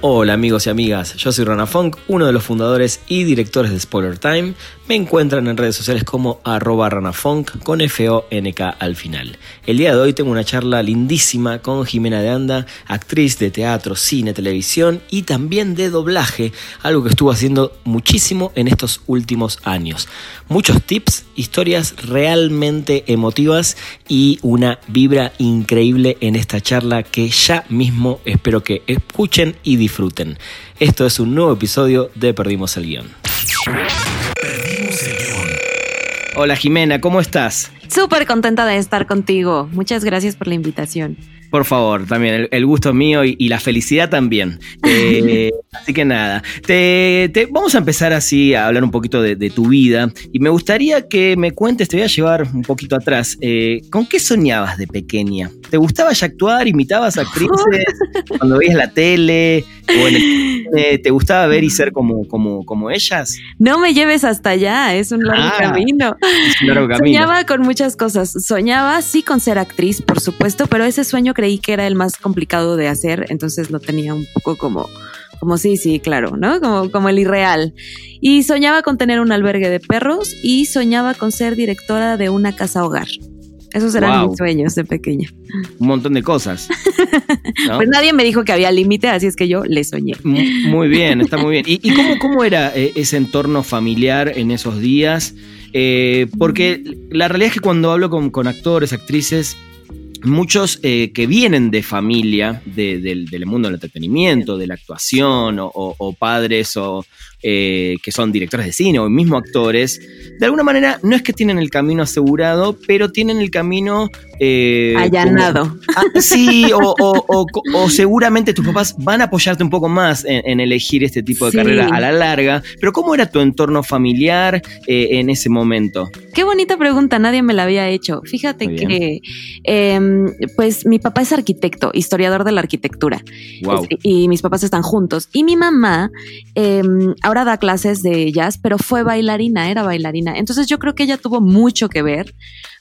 Hola amigos y amigas, yo soy Rana Funk, uno de los fundadores y directores de Spoiler Time. Me encuentran en redes sociales como arroba ranafunk con F-O-N-K al final. El día de hoy tengo una charla lindísima con Jimena de Anda, actriz de teatro, cine, televisión y también de doblaje, algo que estuvo haciendo muchísimo en estos últimos años. Muchos tips, historias realmente emotivas y una vibra increíble en esta charla que ya mismo espero que escuchen y disfruten. Esto es un nuevo episodio de Perdimos el Guión. Perdimos el Guión. Hola Jimena, ¿cómo estás? Súper contenta de estar contigo. Muchas gracias por la invitación. Por favor, también el, el gusto es mío y, y la felicidad también. Eh, así que nada, te, te- vamos a empezar así a hablar un poquito de, de tu vida y me gustaría que me cuentes, te voy a llevar un poquito atrás, eh, ¿con qué soñabas de pequeña? ¿Te gustaba ya actuar? ¿Imitabas actrices cuando veías la tele o en el cine? ¿Te gustaba ver y ser como, como, como ellas? No me lleves hasta allá, es un largo Ah, camino. Es un largo camino. Soñaba con muchas cosas. Soñaba sí con ser actriz, por supuesto, pero ese sueño creí que era el más complicado de hacer, entonces lo tenía un poco como, como sí, sí, claro, ¿no? Como, como el irreal. Y soñaba con tener un albergue de perros y soñaba con ser directora de una casa hogar. Esos eran Wow. mis sueños de pequeña. Un montón de cosas. ¿no? Pues nadie me dijo que había límite, así es que yo le soñé. Muy bien, está muy bien. ¿Y, y cómo, cómo era eh, ese entorno familiar en esos días? Eh, porque la realidad es que cuando hablo con, con actores, actrices, muchos eh, que vienen de familia, de- del, mundo del entretenimiento, de la actuación, o padres o, eh, que son directores de cine o mismo actores, de alguna manera no es que tienen el camino asegurado, pero tienen el camino... eh, como- Allanado. Ah, sí, o, o- o- o seguramente tus papás van a apoyarte un poco más en, en elegir este tipo de Sí. carrera a la larga. Pero ¿cómo era tu entorno familiar eh, en ese momento? Qué bonita pregunta, nadie me la había hecho. Fíjate que, em, pues mi papá es arquitecto, historiador de la arquitectura, Wow. Es- y mis papás están juntos. Y mi mamá em, ahora da clases de jazz, pero fue bailarina, era bailarina. Entonces yo creo que ella tuvo mucho que ver.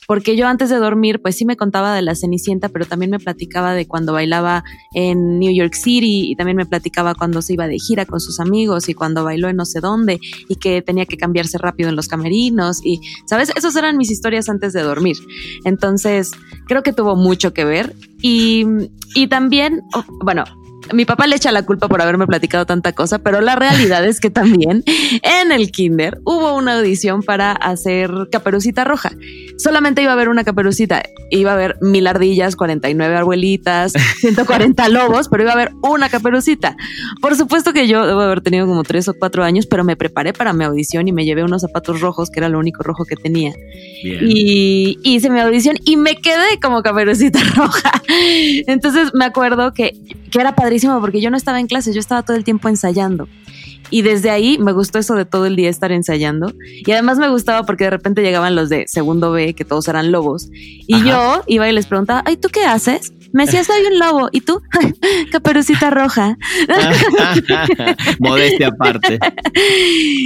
Porque yo antes de dormir, pues sí me contaba de la Cenicienta, pero también me platicaba de cuando bailaba en New York City y también me platicaba cuando se iba de gira con sus amigos y cuando bailó en no sé dónde y que tenía que cambiarse rápido en los camerinos y, ¿sabes? Esas eran mis historias antes de dormir. Entonces, creo que tuvo mucho que ver y, y también, oh, bueno, mi papá le echa la culpa por haberme platicado tanta cosa, pero la realidad es que también en el kinder hubo una audición para hacer Caperucita Roja. Solamente iba a haber una Caperucita, iba a haber mil ardillas, 49 abuelitas, 140 lobos, pero iba a haber una Caperucita. Por supuesto que yo debo haber tenido como tres o cuatro años, pero me preparé para mi audición y me llevé unos zapatos rojos, que era lo único rojo que tenía. Bien. Y hice mi audición y me quedé como caperucita roja. Entonces me acuerdo que, que era padrísimo porque yo no estaba en clase, yo estaba todo el tiempo ensayando. Y desde ahí me gustó eso de todo el día estar ensayando. Y además me gustaba porque de repente llegaban los de segundo B, que todos eran lobos. Y Ajá. yo iba y les preguntaba, ay, ¿tú qué haces? Me decía, soy un lobo. ¿Y tú? Caperucita roja. Modestia aparte.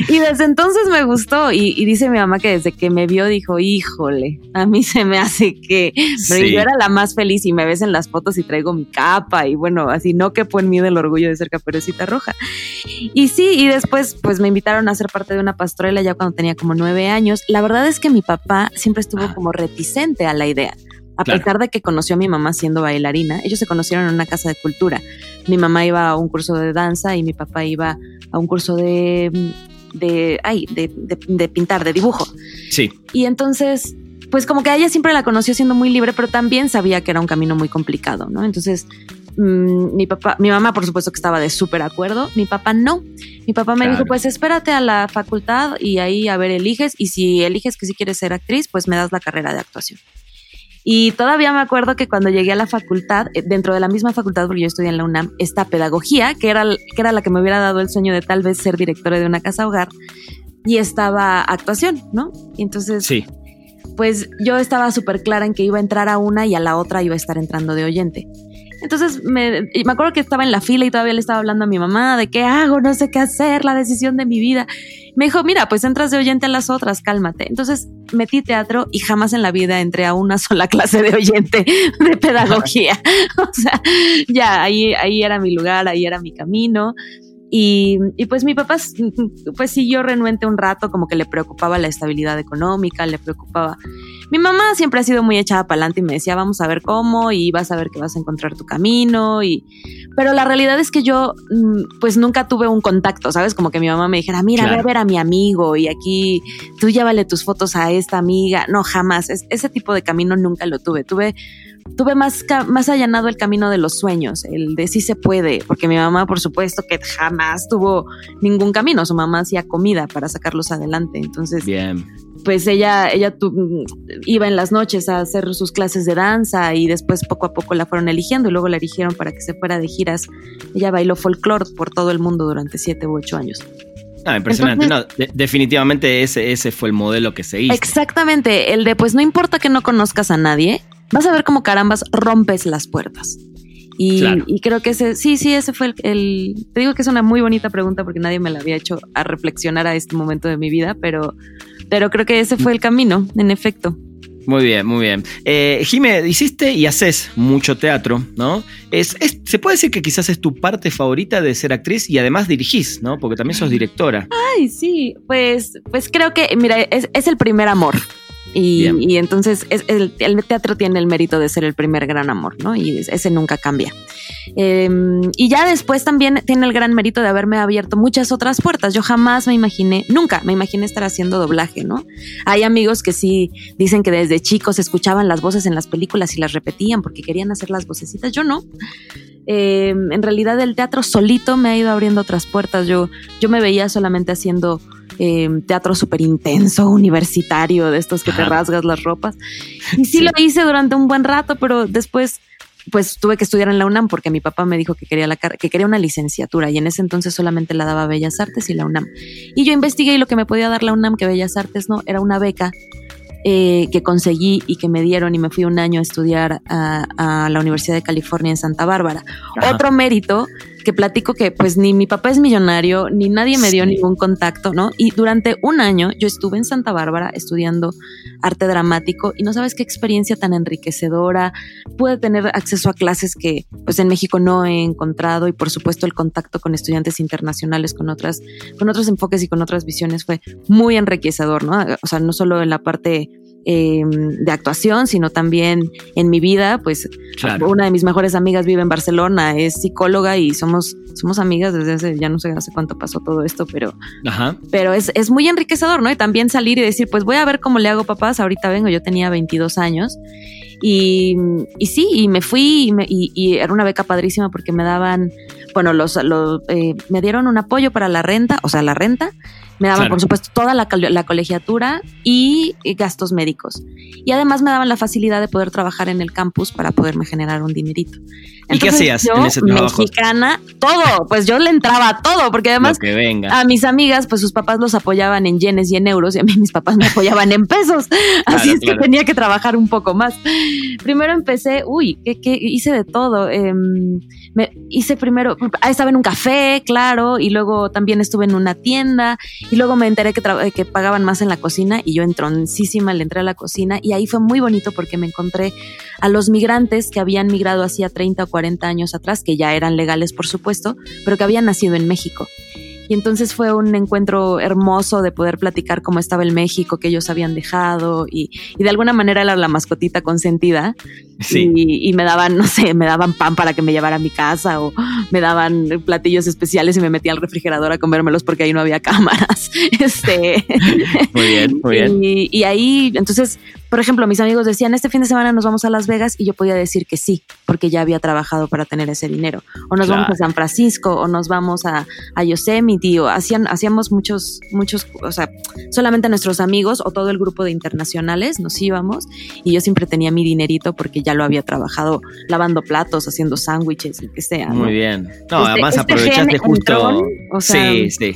Y desde entonces me gustó. Y, y dice mi mamá que desde que me vio dijo, híjole, a mí se me hace que... Pero Sí. yo era la más feliz y me ves en las fotos y traigo mi capa y bueno, así no que en mí del orgullo de ser caperucita roja. Y sí, y después pues me invitaron a ser parte de una pastorela ya cuando tenía como nueve años. La verdad es que mi papá siempre estuvo Ah. como reticente a la idea. A Claro. pesar de que conoció a mi mamá siendo bailarina, ellos se conocieron en una casa de cultura. Mi mamá iba a un curso de danza y mi papá iba a un curso de, de, ay, de, de- de pintar, de dibujo. Sí, Y entonces, pues como que ella siempre la conoció siendo muy libre, pero también sabía que era un camino muy complicado, ¿no? Entonces, mm, mi papá, mi mamá por supuesto que estaba de súper acuerdo, mi papá no. Mi papá me Claro. dijo, pues espérate a la facultad y ahí a ver eliges, y si eliges que si quieres ser actriz, pues me das la carrera de actuación. Y todavía me acuerdo que cuando llegué a la facultad, eh, dentro de la misma facultad, porque yo estudié en la UNAM, esta pedagogía, que era, que era la que me hubiera dado el sueño de tal vez ser directora de una casa hogar, y estaba actuación, ¿no? Y entonces, sí. Pues yo estaba súper clara en que iba a entrar a una y a la otra iba a estar entrando de oyente. Entonces me, me acuerdo que estaba en la fila y todavía le estaba hablando a mi mamá de qué hago, no sé qué hacer, la decisión de mi vida. Me dijo, mira, pues entras de oyente a las otras, cálmate. Entonces metí teatro y jamás en la vida entré a una sola clase de oyente de pedagogía. o sea, ya ahí, ahí era mi lugar, ahí era mi camino. Y, y, pues mi papá pues siguió renuente un rato, como que le preocupaba la estabilidad económica, le preocupaba. Mi mamá siempre ha sido muy echada para adelante y me decía, vamos a ver cómo y vas a ver que vas a encontrar tu camino. Y, pero la realidad es que yo mm, pues nunca tuve un contacto, ¿sabes? Como que mi mamá me dijera, mira, claro. ve a ver a mi amigo y aquí tú llévale tus fotos a esta amiga. No, jamás. Es, ese tipo de camino nunca lo tuve. Tuve tuve más, más allanado el camino de los sueños, el de sí se puede, porque mi mamá, por supuesto, que jamás tuvo ningún camino. Su mamá hacía comida para sacarlos adelante. Entonces, Bien. pues ella, ella tu, iba en las noches a hacer sus clases de danza y después poco a poco la fueron eligiendo y luego la eligieron para que se fuera de giras. Ella bailó folclore por todo el mundo durante siete u ocho años. Ah, impresionante. Entonces, no, de, definitivamente ese, ese fue el modelo que se hizo. Exactamente. El de, pues no importa que no conozcas a nadie, vas a ver cómo carambas rompes las puertas. Y, claro. y, creo que ese, sí, sí, ese fue el, el, Te digo que es una muy bonita pregunta porque nadie me la había hecho a reflexionar a este momento de mi vida, pero, pero creo que ese fue el camino, en efecto. Muy bien, muy bien. Eh, Jime, hiciste y haces mucho teatro, ¿no? Es, es, se puede decir que quizás es tu parte favorita de ser actriz y además dirigís, ¿no? Porque también sos directora. Ay, sí, pues, pues creo que, mira, es, es el primer amor. Y, y, entonces es, el, el, teatro tiene el mérito de ser el primer gran amor, ¿no? Y ese nunca cambia. Eh, y ya después también tiene el gran mérito de haberme abierto muchas otras puertas. Yo jamás me imaginé, nunca me imaginé estar haciendo doblaje, ¿no? Hay amigos que sí dicen que desde chicos escuchaban las voces en las películas y las repetían porque querían hacer las vocecitas. Yo no. Eh, en realidad el teatro solito me ha ido abriendo otras puertas. Yo, yo me veía solamente haciendo eh, teatro súper intenso, universitario, de estos que te rasgas las ropas. Y sí, sí, lo hice durante un buen rato, pero después pues tuve que estudiar en la UNAM porque mi papá me dijo que quería, la, que quería una licenciatura y en ese entonces solamente la daba Bellas Artes y la UNAM. Y yo investigué y lo que me podía dar la UNAM, que Bellas Artes no, era una beca eh, que conseguí y que me dieron y me fui un año a estudiar a, a la Universidad de California en Santa Bárbara. Ajá. Otro mérito que platico que pues ni mi papá es millonario, ni nadie me dio sí. ningún contacto, ¿no? Y durante un año yo estuve en Santa Bárbara estudiando arte dramático y no sabes qué experiencia tan enriquecedora. Pude tener acceso a clases que pues en México no he encontrado y por supuesto el contacto con estudiantes internacionales con otras con otros enfoques y con otras visiones fue muy enriquecedor, ¿no? O sea, no solo en la parte eh, de actuación, sino también en mi vida, pues claro. una de mis mejores amigas vive en Barcelona, es psicóloga y somos, somos amigas desde hace, ya no sé hace cuánto pasó todo esto, pero, Ajá. pero es, es muy enriquecedor, ¿no? Y también salir y decir, pues voy a ver cómo le hago papás, ahorita vengo, yo tenía 22 años. Y, y sí, y me fui y, me, y, y, era una beca padrísima porque me daban, bueno, los, los eh, me dieron un apoyo para la renta, o sea, la renta, me daban, claro. por supuesto, toda la, la, colegiatura y gastos médicos. Y además me daban la facilidad de poder trabajar en el campus para poderme generar un dinerito. Entonces, ¿Y qué hacías yo, en ese trabajo? Mexicana, todo. Pues yo le entraba a todo, porque además a mis amigas, pues sus papás los apoyaban en yenes y en euros, y a mí mis papás me apoyaban en pesos. Así claro, es que tenía que trabajar un poco más. Primero empecé, uy, que, que hice de todo. Eh, me hice primero, estaba en un café, claro, y luego también estuve en una tienda, y luego me enteré que, que pagaban más en la cocina, y yo entroncísima le entré a la cocina, y ahí fue muy bonito porque me encontré a los migrantes que habían migrado hacía 30 o 40 años atrás, que ya eran legales, por supuesto, pero que habían nacido en México. Y entonces fue un encuentro hermoso de poder platicar cómo estaba el México que ellos habían dejado y, y de alguna manera era la mascotita consentida. Sí. Y, y, me daban, no sé, me daban pan para que me llevara a mi casa o me daban platillos especiales y me metía al refrigerador a comérmelos porque ahí no había cámaras. Este. Muy bien, muy bien. Y, y ahí, entonces, por ejemplo, mis amigos decían, este fin de semana nos vamos a Las Vegas y yo podía decir que sí, porque ya había trabajado para tener ese dinero. O nos claro. vamos a San Francisco, o nos vamos a, a Yosemite, o hacían, hacíamos muchos, muchos, o sea, solamente nuestros amigos o todo el grupo de internacionales nos íbamos y yo siempre tenía mi dinerito porque ya lo había trabajado lavando platos, haciendo sándwiches, y que sea. Muy ¿no? bien. No, este, además este aprovechaste justo. Entrón, o sea, sí, sí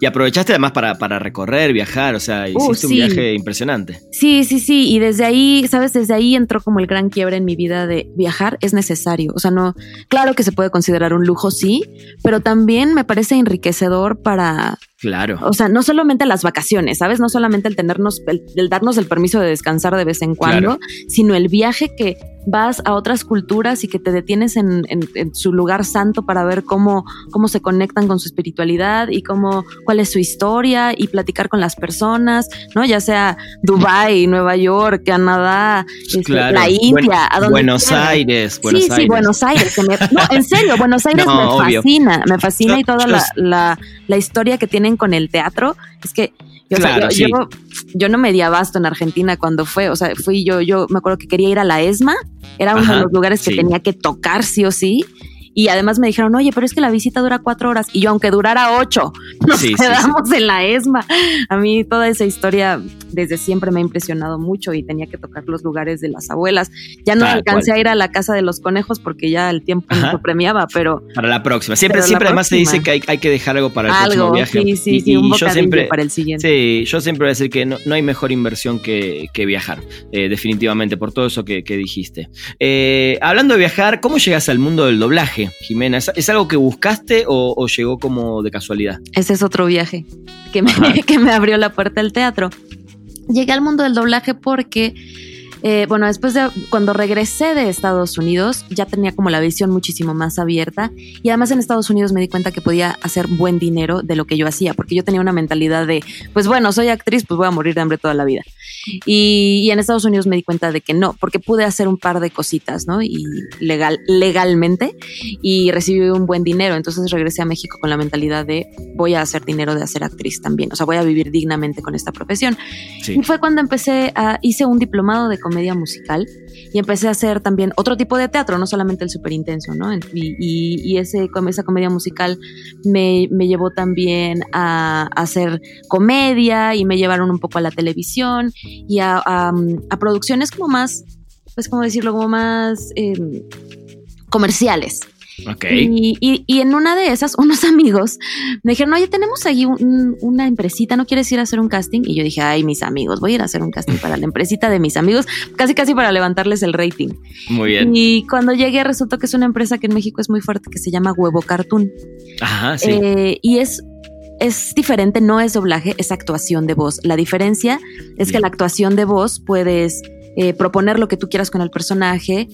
Y aprovechaste además para, para recorrer, viajar, o sea, Uh, hiciste sí. un viaje impresionante. Sí, sí, sí. Y desde ahí, ¿sabes? Desde ahí entró como el gran quiebre en mi vida de viajar es necesario. O sea, no, claro que se puede considerar un lujo, sí, pero también me parece enriquecedor para, Claro. o sea, no solamente las vacaciones, ¿sabes? No solamente el tenernos, el, el darnos el permiso de descansar de vez en cuando, sino el viaje que vas a otras culturas y que te detienes en, en- en su lugar santo para ver cómo, cómo se conectan con su espiritualidad y cómo, cuál es su historia y platicar con las personas, ¿no? Ya sea Dubái, Nueva York, Canadá, este, la India, Buen- a donde Buenos. Aires, Buenos sí, Aires. sí, Buenos Aires. me- no, en serio, Buenos Aires No, me obvio. fascina, me fascina y toda la, la historia que tienen con el teatro. Es que yo, o sea, Claro, yo, sí. yo- yo no me di abasto en Argentina cuando fue, o sea, fui yo, yo me acuerdo que quería ir a la ESMA, era uno de los lugares que sí. tenía que tocar sí o sí. Y además me dijeron, oye, pero es que la visita dura cuatro horas. Y yo, aunque durara ocho, nos sí, quedamos en la ESMA. A mí toda esa historia desde siempre me ha impresionado mucho y tenía que tocar los lugares de las abuelas. Ya no alcancé cual. a ir a la casa de los conejos porque ya el tiempo no lo premiaba, pero Para la próxima. Siempre, siempre además se dice próxima. que hay, hay que dejar algo para el próximo viaje. sí, sí, Y- sí, y un yo siempre, para el siguiente. Sí, yo siempre voy a decir que no, no hay mejor inversión que, que viajar, eh, definitivamente, por todo eso que, que dijiste. Eh, hablando de viajar, ¿cómo llegas al mundo del doblaje, Jimena? ¿Es, es algo que buscaste o, o llegó como de casualidad? Ese es otro viaje que me, que me abrió la puerta al teatro. Llegué al mundo del doblaje porque, eh, bueno, después de cuando regresé de Estados Unidos, ya tenía como la visión muchísimo más abierta y además en Estados Unidos me di cuenta que podía hacer buen dinero de lo que yo hacía, porque yo tenía una mentalidad de, pues bueno, soy actriz, pues voy a morir de hambre toda la vida. Y, y en Estados Unidos me di cuenta de que no, porque pude hacer un par de cositas, ¿no? Y legal, legalmente y recibí un buen dinero. Entonces regresé a México con la mentalidad de voy a hacer dinero de hacer actriz también. O sea, voy a vivir dignamente con esta profesión. Sí. Y fue cuando empecé a, hice un diplomado de comedia musical y empecé a hacer también otro tipo de teatro, no solamente el súper intenso, ¿no? Y, y, y ese, esa comedia musical me, me llevó también a, hacer comedia y me llevaron un poco a la televisión y a, a, producciones como más, pues, ¿cómo decirlo? Como más em, comerciales. Ok. Y, y- y en una de esas, unos amigos me dijeron, oye, tenemos ahí un- una empresita, ¿no quieres ir a hacer un casting? Y yo dije, ay, mis amigos, voy a ir a hacer un casting para la empresita de mis amigos, casi casi para levantarles el rating. Muy bien. Y cuando llegué resultó que es una empresa que en México es muy fuerte, que se llama Huevo Cartoon. Ajá, sí. Eh, y es... Es diferente, no es doblaje, es actuación de voz. La diferencia es que la actuación de voz puedes eh, proponer lo que tú quieras con el personaje,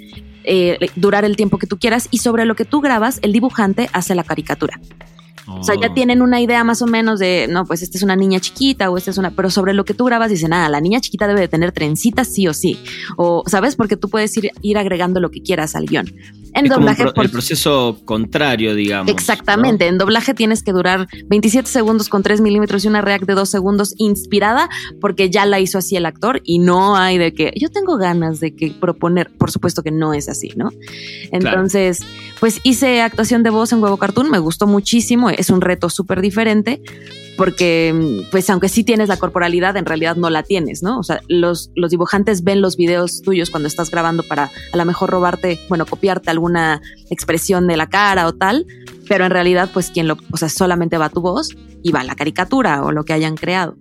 eh, durar el tiempo que tú quieras y sobre lo que tú grabas, el dibujante hace la caricatura. O sea, ya Oh. tienen una idea más o menos de, no, pues esta es una niña chiquita o esta es una, pero sobre lo que tú grabas dicen, ah, la niña chiquita debe de tener trencitas sí o sí. O, ¿sabes? Porque tú puedes ir, ir agregando lo que quieras al guion. En Es como doblaje, pro- el proceso contrario, digamos. Exactamente, en doblaje tienes que durar 27 segundos con 3 milímetros y una react de 2 segundos inspirada porque ya la hizo así el actor y no hay de que yo tengo ganas de que proponer, por supuesto que no es así, ¿no? Entonces, pues hice actuación de voz en Huevo Cartoon, me gustó muchísimo, es un reto súper diferente porque pues aunque sí tienes la corporalidad, en realidad no la tienes, ¿no? O sea, los, los dibujantes ven los videos tuyos cuando estás grabando para a lo mejor robarte, bueno, copiarte alguna expresión de la cara o tal, pero en realidad pues quien lo, o sea, solamente va tu voz y va la caricatura o lo que hayan creado.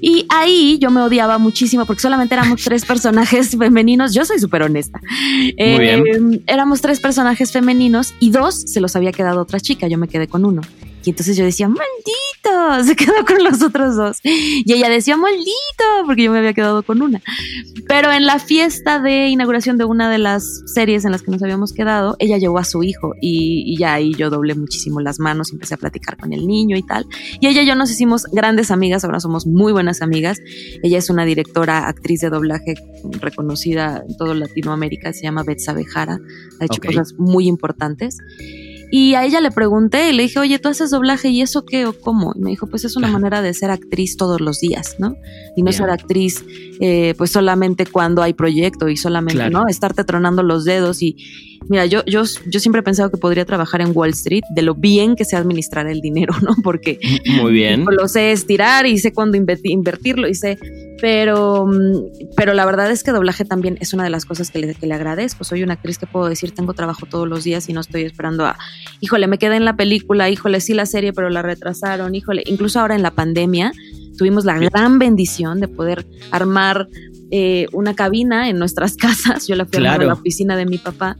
Y ahí yo me odiaba muchísimo porque solamente éramos tres personajes femeninos. Yo soy súper honesta. Eh. Éramos tres personajes femeninos y dos se los había quedado otra chica. Yo me quedé con uno. Y entonces yo decía, maldito, se quedó con los otros dos. Y ella decía, maldito, porque yo me había quedado con una. Pero en la fiesta de inauguración de una de las series en las que nos habíamos quedado, ella llevó a su hijo y, y ya ahí yo doblé muchísimo las manos, empecé a platicar con el niño y tal. Y ella y yo nos hicimos grandes amigas, ahora somos muy buenas amigas. Ella es una directora, actriz de doblaje reconocida en toda Latinoamérica, se llama Betsa Bejara, ha hecho Ok. cosas muy importantes. Y a ella le pregunté, le dije, oye, ¿tú haces doblaje y eso qué o cómo? Y me dijo, pues es una manera de ser actriz todos los días, ¿no? Y no Bien. ser actriz eh, pues solamente cuando hay proyecto y solamente, Claro. ¿no? Estarte tronando los dedos y Mira, yo, yo, yo siempre he pensado que podría trabajar en Wall Street de lo bien que sé administrar el dinero, ¿no? Porque Muy bien. lo sé estirar y sé cuándo inverti- invertirlo y sé, pero, mm, pero la verdad es que doblaje también es una de las cosas que le, que le agradezco. Soy una actriz que puedo decir, tengo trabajo todos los días y no estoy esperando a, híjole, me quedé en la película, híjole, sí la serie, pero la retrasaron, híjole, incluso ahora en la pandemia tuvimos la gran bendición de poder armar eh, una cabina en nuestras casas. Yo la fui a armar a Claro. la oficina de mi papá.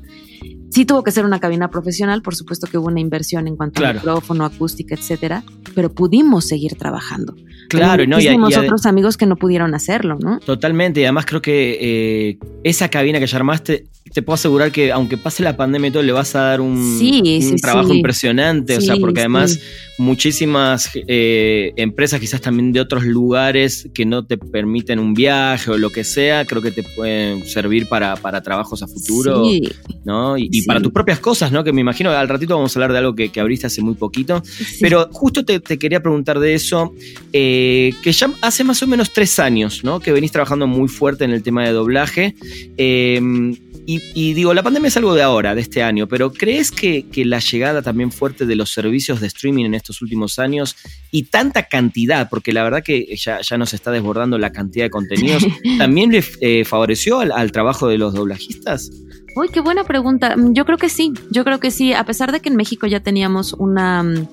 Sí tuvo que ser una cabina profesional, por supuesto que hubo una inversión en cuanto Claro. a micrófono, acústica, etcétera, pero pudimos seguir trabajando. Claro, Pero ¿no? Y, y otros amigos que no pudieron hacerlo, ¿no? Totalmente, y además creo que eh, esa cabina que ya armaste, te puedo asegurar que aunque pase la pandemia y todo, le vas a dar un, Sí, un sí, trabajo sí. impresionante, o sea, porque además muchísimas eh, empresas quizás también de otros lugares que no te permiten un viaje o lo que sea, creo que te pueden servir para, para trabajos a futuro, Sí, ¿no? Y, para tus propias cosas, ¿no? Que me imagino, al ratito vamos a hablar de algo que, que abriste hace muy poquito, pero justo te, te quería preguntar de eso, eh, que ya hace más o menos tres años, ¿no? Que venís trabajando muy fuerte en el tema de doblaje. eh, y, y digo, la pandemia es algo de ahora, de este año, pero ¿crees que, que la llegada también fuerte de los servicios de streaming en estos últimos años y tanta cantidad, porque la verdad que ya, ya nos está desbordando la cantidad de contenidos, también le eh, favoreció al, al trabajo de los doblajistas? Uy, qué buena pregunta. Mm, Yo creo que sí, yo creo que sí. A pesar de que en México ya teníamos una, mm,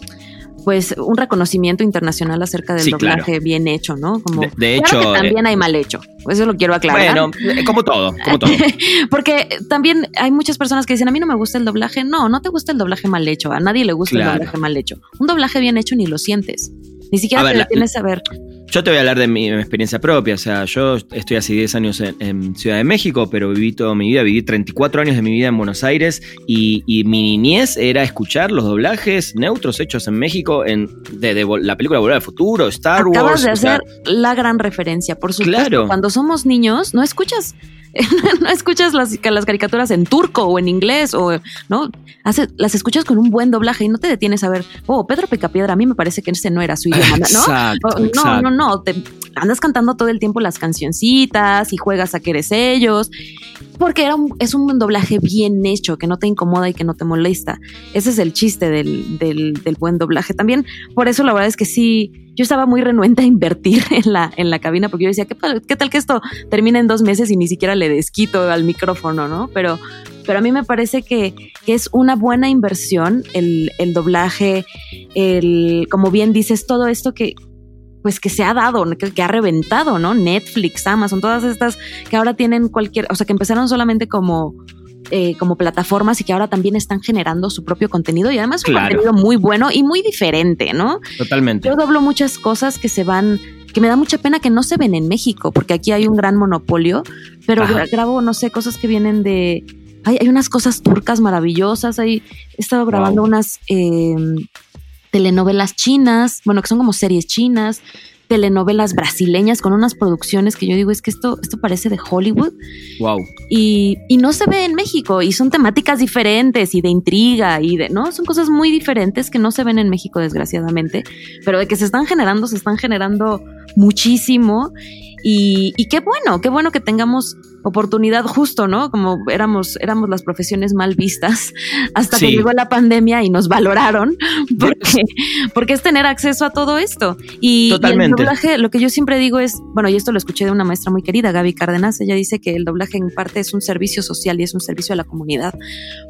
pues, un reconocimiento internacional acerca del Sí, doblaje bien hecho, ¿no? Como, De, de claro hecho, que eh, también hay mal hecho. Eso lo quiero aclarar. bueno, eh, como todo, como todo. Porque también hay muchas personas que dicen, a mí no me gusta el doblaje. No, no te gusta el doblaje mal hecho. A nadie le gusta Claro. el doblaje mal hecho. Un doblaje bien hecho ni lo sientes. Ni siquiera te la- detienes a ver. Yo te voy a hablar de mi, mi experiencia propia. O sea, yo estoy hace 10 años en, en Ciudad de México, pero viví toda mi vida, viví 34 años de mi vida en Buenos Aires y, y mi niñez era escuchar los doblajes neutros hechos en México en, de, de la película Volver al Futuro, Star Acabas Wars. de o sea, hacer la gran referencia. Por supuesto, Claro. cuando somos niños, no escuchas, no escuchas las, las caricaturas en turco o en inglés, o no, Hace- las escuchas con un buen doblaje y no te detienes a ver, oh, Pedro Picapiedra, a mí me parece que ese no era su idioma, ¿no? Exacto, no, exacto. no, no, te andas cantando todo el tiempo las cancioncitas y juegas a que eres ellos, porque era un- es un doblaje bien hecho, que no te incomoda y que no te molesta. Ese es el chiste del, del, del buen doblaje. También, por eso la verdad es que sí, yo estaba muy renuente a invertir en la, en la cabina, porque yo decía, ¿qué, qué tal que esto termina en dos meses y ni siquiera le desquito al micrófono, ¿no? Pero, pero a mí me parece que, que es una buena inversión el, el doblaje, el, como bien dices, todo esto que, pues que se ha dado, que, que ha reventado, ¿no? Netflix, Amazon, todas estas que ahora tienen cualquier, o sea, que empezaron solamente como, eh, como plataformas y que ahora también están generando su propio contenido y además un Claro. contenido muy bueno y muy diferente, ¿no? Totalmente. Yo doblo muchas cosas que se van, que me da mucha pena que no se ven en México, porque aquí hay un gran monopolio, pero Ajá. grabo, no sé, cosas que vienen de... Hay, hay unas cosas turcas maravillosas, hay, he estado grabando Wow. unas eh, telenovelas chinas, bueno, que son como series chinas, telenovelas brasileñas con unas producciones que yo digo, es que esto, esto parece de Hollywood Wow. y, y no se ve en México y son temáticas diferentes y de intriga y de, ¿no? Son cosas muy diferentes que no se ven en México desgraciadamente, pero de que se están generando, se están generando muchísimo y, y qué bueno, qué bueno que tengamos oportunidad justo, ¿no? Como éramos, éramos las profesiones mal vistas hasta Sí. que llegó la pandemia y nos valoraron porque, porque es tener acceso a todo esto. Y, y el doblaje, lo que yo siempre digo es, bueno, y esto lo escuché de una maestra muy querida, Gaby Cárdenas, ella dice que el doblaje en parte es un servicio social y es un servicio a la comunidad,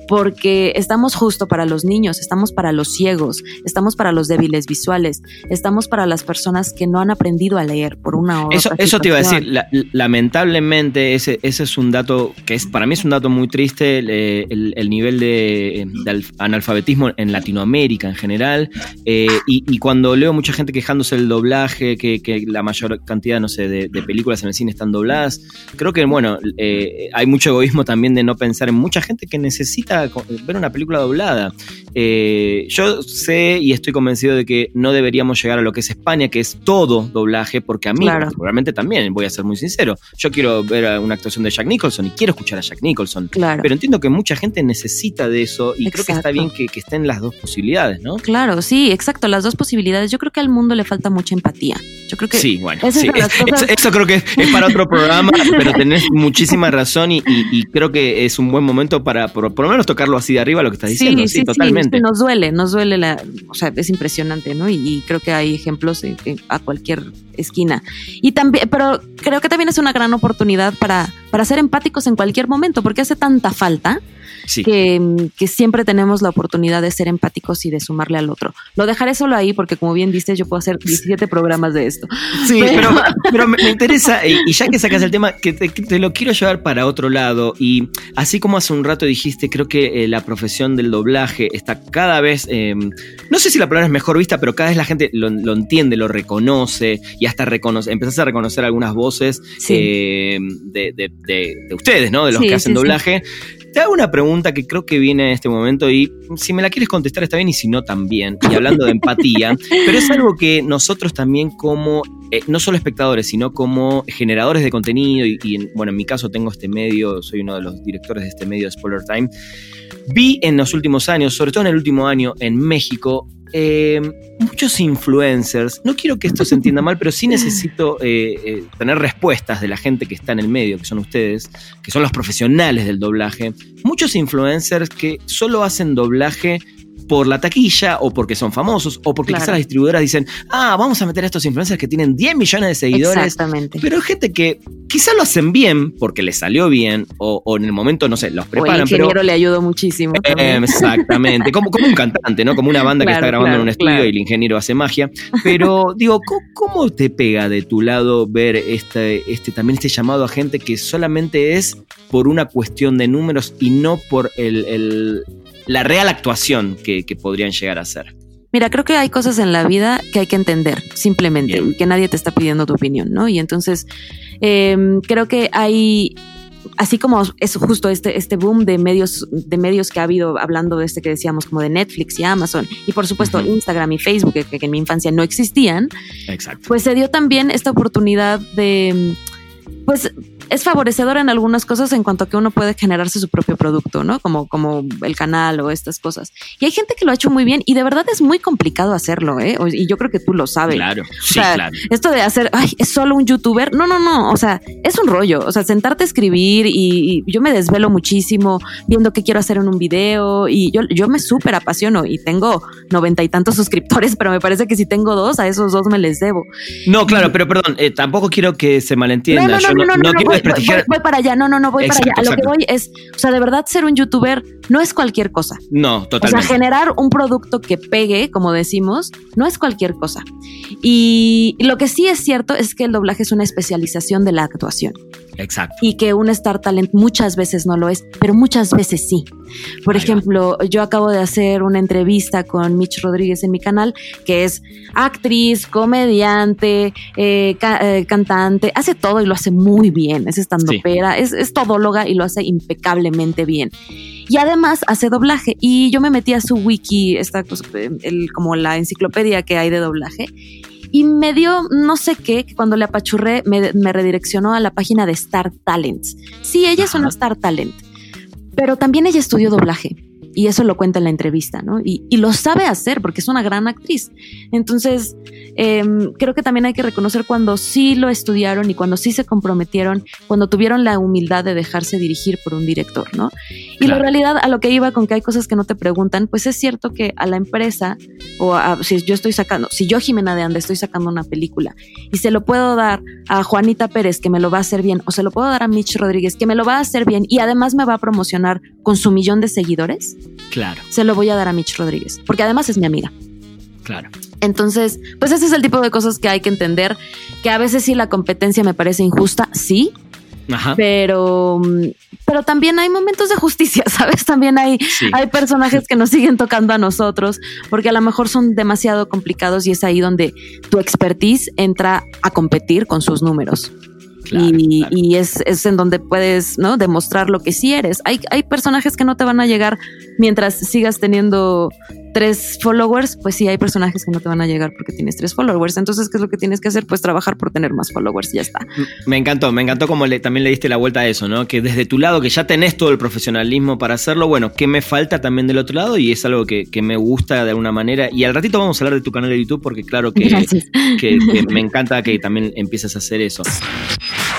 porque estamos justo para los niños, estamos para los ciegos, estamos para los débiles visuales, estamos para las personas que no han aprendido a leer por una hora. Eso, eso te iba a decir, la- lamentablemente ese, ese es un dato que es para mí es un dato muy triste, el, el- el nivel de, de alf- analfabetismo en Latinoamérica en general, eh, y, y cuando leo mucha gente quejándose del doblaje, que, que la mayor cantidad, no sé, de, de películas en el cine están dobladas, creo que, bueno, eh, hay mucho egoísmo también de no pensar en mucha gente que necesita ver una película doblada. Eh, yo sé y estoy convencido de que no deberíamos llegar a lo que es España, que es todo doblaje, porque a mí Claro. particularmente también, voy a ser muy sincero, yo quiero ver a una actuación de Jack Nicholson y quiero escuchar a Jack Nicholson. Claro. Pero entiendo que mucha gente necesita de eso y creo que está Exacto. bien que, que estén las dos posibilidades, ¿no? Claro, sí, exacto, las dos posibilidades. Yo creo que al mundo le falta mucha empatía. Yo creo que sí, bueno, sí. eso, creo que es para otro programa, pero tenés muchísima razón y, creo que es un buen momento para por, lo menos tocarlo así de arriba lo que estás diciendo. Sí, sí, totalmente. nos duele, nos duele la, o sea, es impresionante, ¿no? Y, creo que hay ejemplos a cualquier esquina. Y también, pero creo que también es una gran oportunidad para, para ser empáticos en cualquier momento, porque hace tanta falta que, que, siempre tenemos la oportunidad de ser empáticos y de sumarle al otro. Lo dejaré solo ahí porque, como bien dices, yo puedo hacer 17 programas de esto. Sí, pero, me, interesa, y, ya que sacas el tema, que te, lo quiero llevar para otro lado. Y así como hace un rato dijiste, creo que eh, la profesión del doblaje está cada vez, em, no sé si la palabra es mejor vista, pero cada vez la gente lo, entiende, lo reconoce y hasta empezás a reconocer algunas voces em, de, ustedes, ¿no? De los que hacen doblaje. Te hago una pregunta que creo que viene en este momento y si me la quieres contestar está bien y si no también. Y hablando de empatía, pero es algo que nosotros también como, eh, no solo espectadores, sino como generadores de contenido y, bueno, en mi caso tengo este medio, soy uno de los directores de este medio, Spoiler Time, vi en los últimos años, sobre todo en el último año en México, eh, muchos influencers, no quiero que esto se entienda mal, pero sí necesito eh, eh, tener respuestas de la gente que está en el medio, que son ustedes, que son los profesionales del doblaje. Muchos influencers que solo hacen doblaje por la taquilla o porque son famosos o porque quizás las distribuidoras dicen, ah, vamos a meter a estos influencers que tienen 10 millones de seguidores. Exactamente. Pero hay gente que quizás lo hacen bien porque les salió bien o, en el momento, no sé, los preparan. O el ingeniero le ayudó muchísimo. Eh, exactamente, como, como un cantante, ¿no? Como una banda que está grabando en un estudio y el ingeniero hace magia. Pero digo, ¿cómo, te pega de tu lado ver este, este, también este llamado a gente que solamente es por una cuestión de números y no por el la real actuación que, podrían llegar a ser. Mira, creo que hay cosas en la vida que hay que entender, simplemente, y que nadie te está pidiendo tu opinión, ¿no? Y entonces, em, creo que hay, así como es justo este, este boom de medios, de medios que ha habido hablando de este que decíamos, como de Netflix y Amazon, y por supuesto Instagram y Facebook, que, que, en mi infancia no existían, Exacto. pues se dio también esta oportunidad de, pues, es favorecedor en algunas cosas en cuanto a que uno puede generarse su propio producto, ¿no? Como, como el canal o estas cosas. Y hay gente que lo ha hecho muy bien y de verdad es muy complicado hacerlo, ¿eh? Y yo creo que tú lo sabes. Claro, sí, claro. Esto de hacer, ay, es solo un youtuber. No, no, no. O sea, es un rollo. O sea, sentarte a escribir y, yo me desvelo muchísimo viendo qué quiero hacer en un video y yo, yo me súper apasiono y tengo noventa y tantos suscriptores, pero me parece que si tengo dos, a esos dos me les debo. No, claro, pero perdón, eh, tampoco quiero que se malentienda. No, no, no, no, no, voy, para allá, no, no, no, voy para allá. A lo que voy es, o sea, de verdad ser un youtuber no es cualquier cosa. No, totalmente. O sea, generar un producto que pegue, como decimos, no es cualquier cosa. Y lo que sí es cierto es que el doblaje es una especialización de la actuación. Exacto. Y que un Star Talent muchas veces no lo es, pero muchas veces sí. Por ejemplo, yo acabo de hacer una entrevista con Mitch Rodríguez en mi canal, que es actriz, comediante, eh, eh, cantante, hace todo y lo hace muy bien. Es estando es, es todóloga y lo hace impecablemente bien. Y además hace doblaje. Y yo me metí a su wiki, esta cosa, el, como la enciclopedia que hay de doblaje y me dio no sé qué, que cuando le apachurré me, redireccionó a la página de Star Talents. Sí, ella es una Star Talent, pero también ella estudió doblaje y eso lo cuenta en la entrevista, ¿no? Y, y, lo sabe hacer porque es una gran actriz. Entonces, em, creo que también hay que reconocer cuando sí lo estudiaron y cuando sí se comprometieron, cuando tuvieron la humildad de dejarse dirigir por un director, ¿no? Y la realidad a lo que iba con que hay cosas que no te preguntan, pues es cierto que a la empresa, o si yo estoy sacando, si yo Jimena de Anda estoy sacando una película y se lo puedo dar a Juanita Pérez que me lo va a hacer bien, o se lo puedo dar a Mitch Rodríguez que me lo va a hacer bien y además me va a promocionar con su millón de seguidores, Claro. Se lo voy a dar a Mitch Rodríguez, porque además es mi amiga. Claro. Entonces, pues ese es el tipo de cosas que hay que entender, que a veces sí la competencia me parece injusta, sí, Ajá. Pero, pero también hay momentos de justicia, ¿sabes? También hay, hay personajes que nos siguen tocando a nosotros porque a lo mejor son demasiado complicados y es ahí donde tu expertise entra a competir con sus números. Y, es, es, en donde puedes ¿no? demostrar lo que sí eres. Hay, hay personajes que no te van a llegar mientras sigas teniendo tres followers, pues sí hay personajes que no te van a llegar porque tienes tres followers. Entonces, ¿qué es lo que tienes que hacer? Pues trabajar por tener más followers y ya está. Me encantó, me encantó como le, también le diste la vuelta a eso, ¿no? Que desde tu lado, que ya tenés todo el profesionalismo para hacerlo, bueno, ¿qué me falta también del otro lado? Y es algo que, me gusta de alguna manera. Y al ratito vamos a hablar de tu canal de YouTube porque claro que, que, que me encanta que también empieces a hacer eso.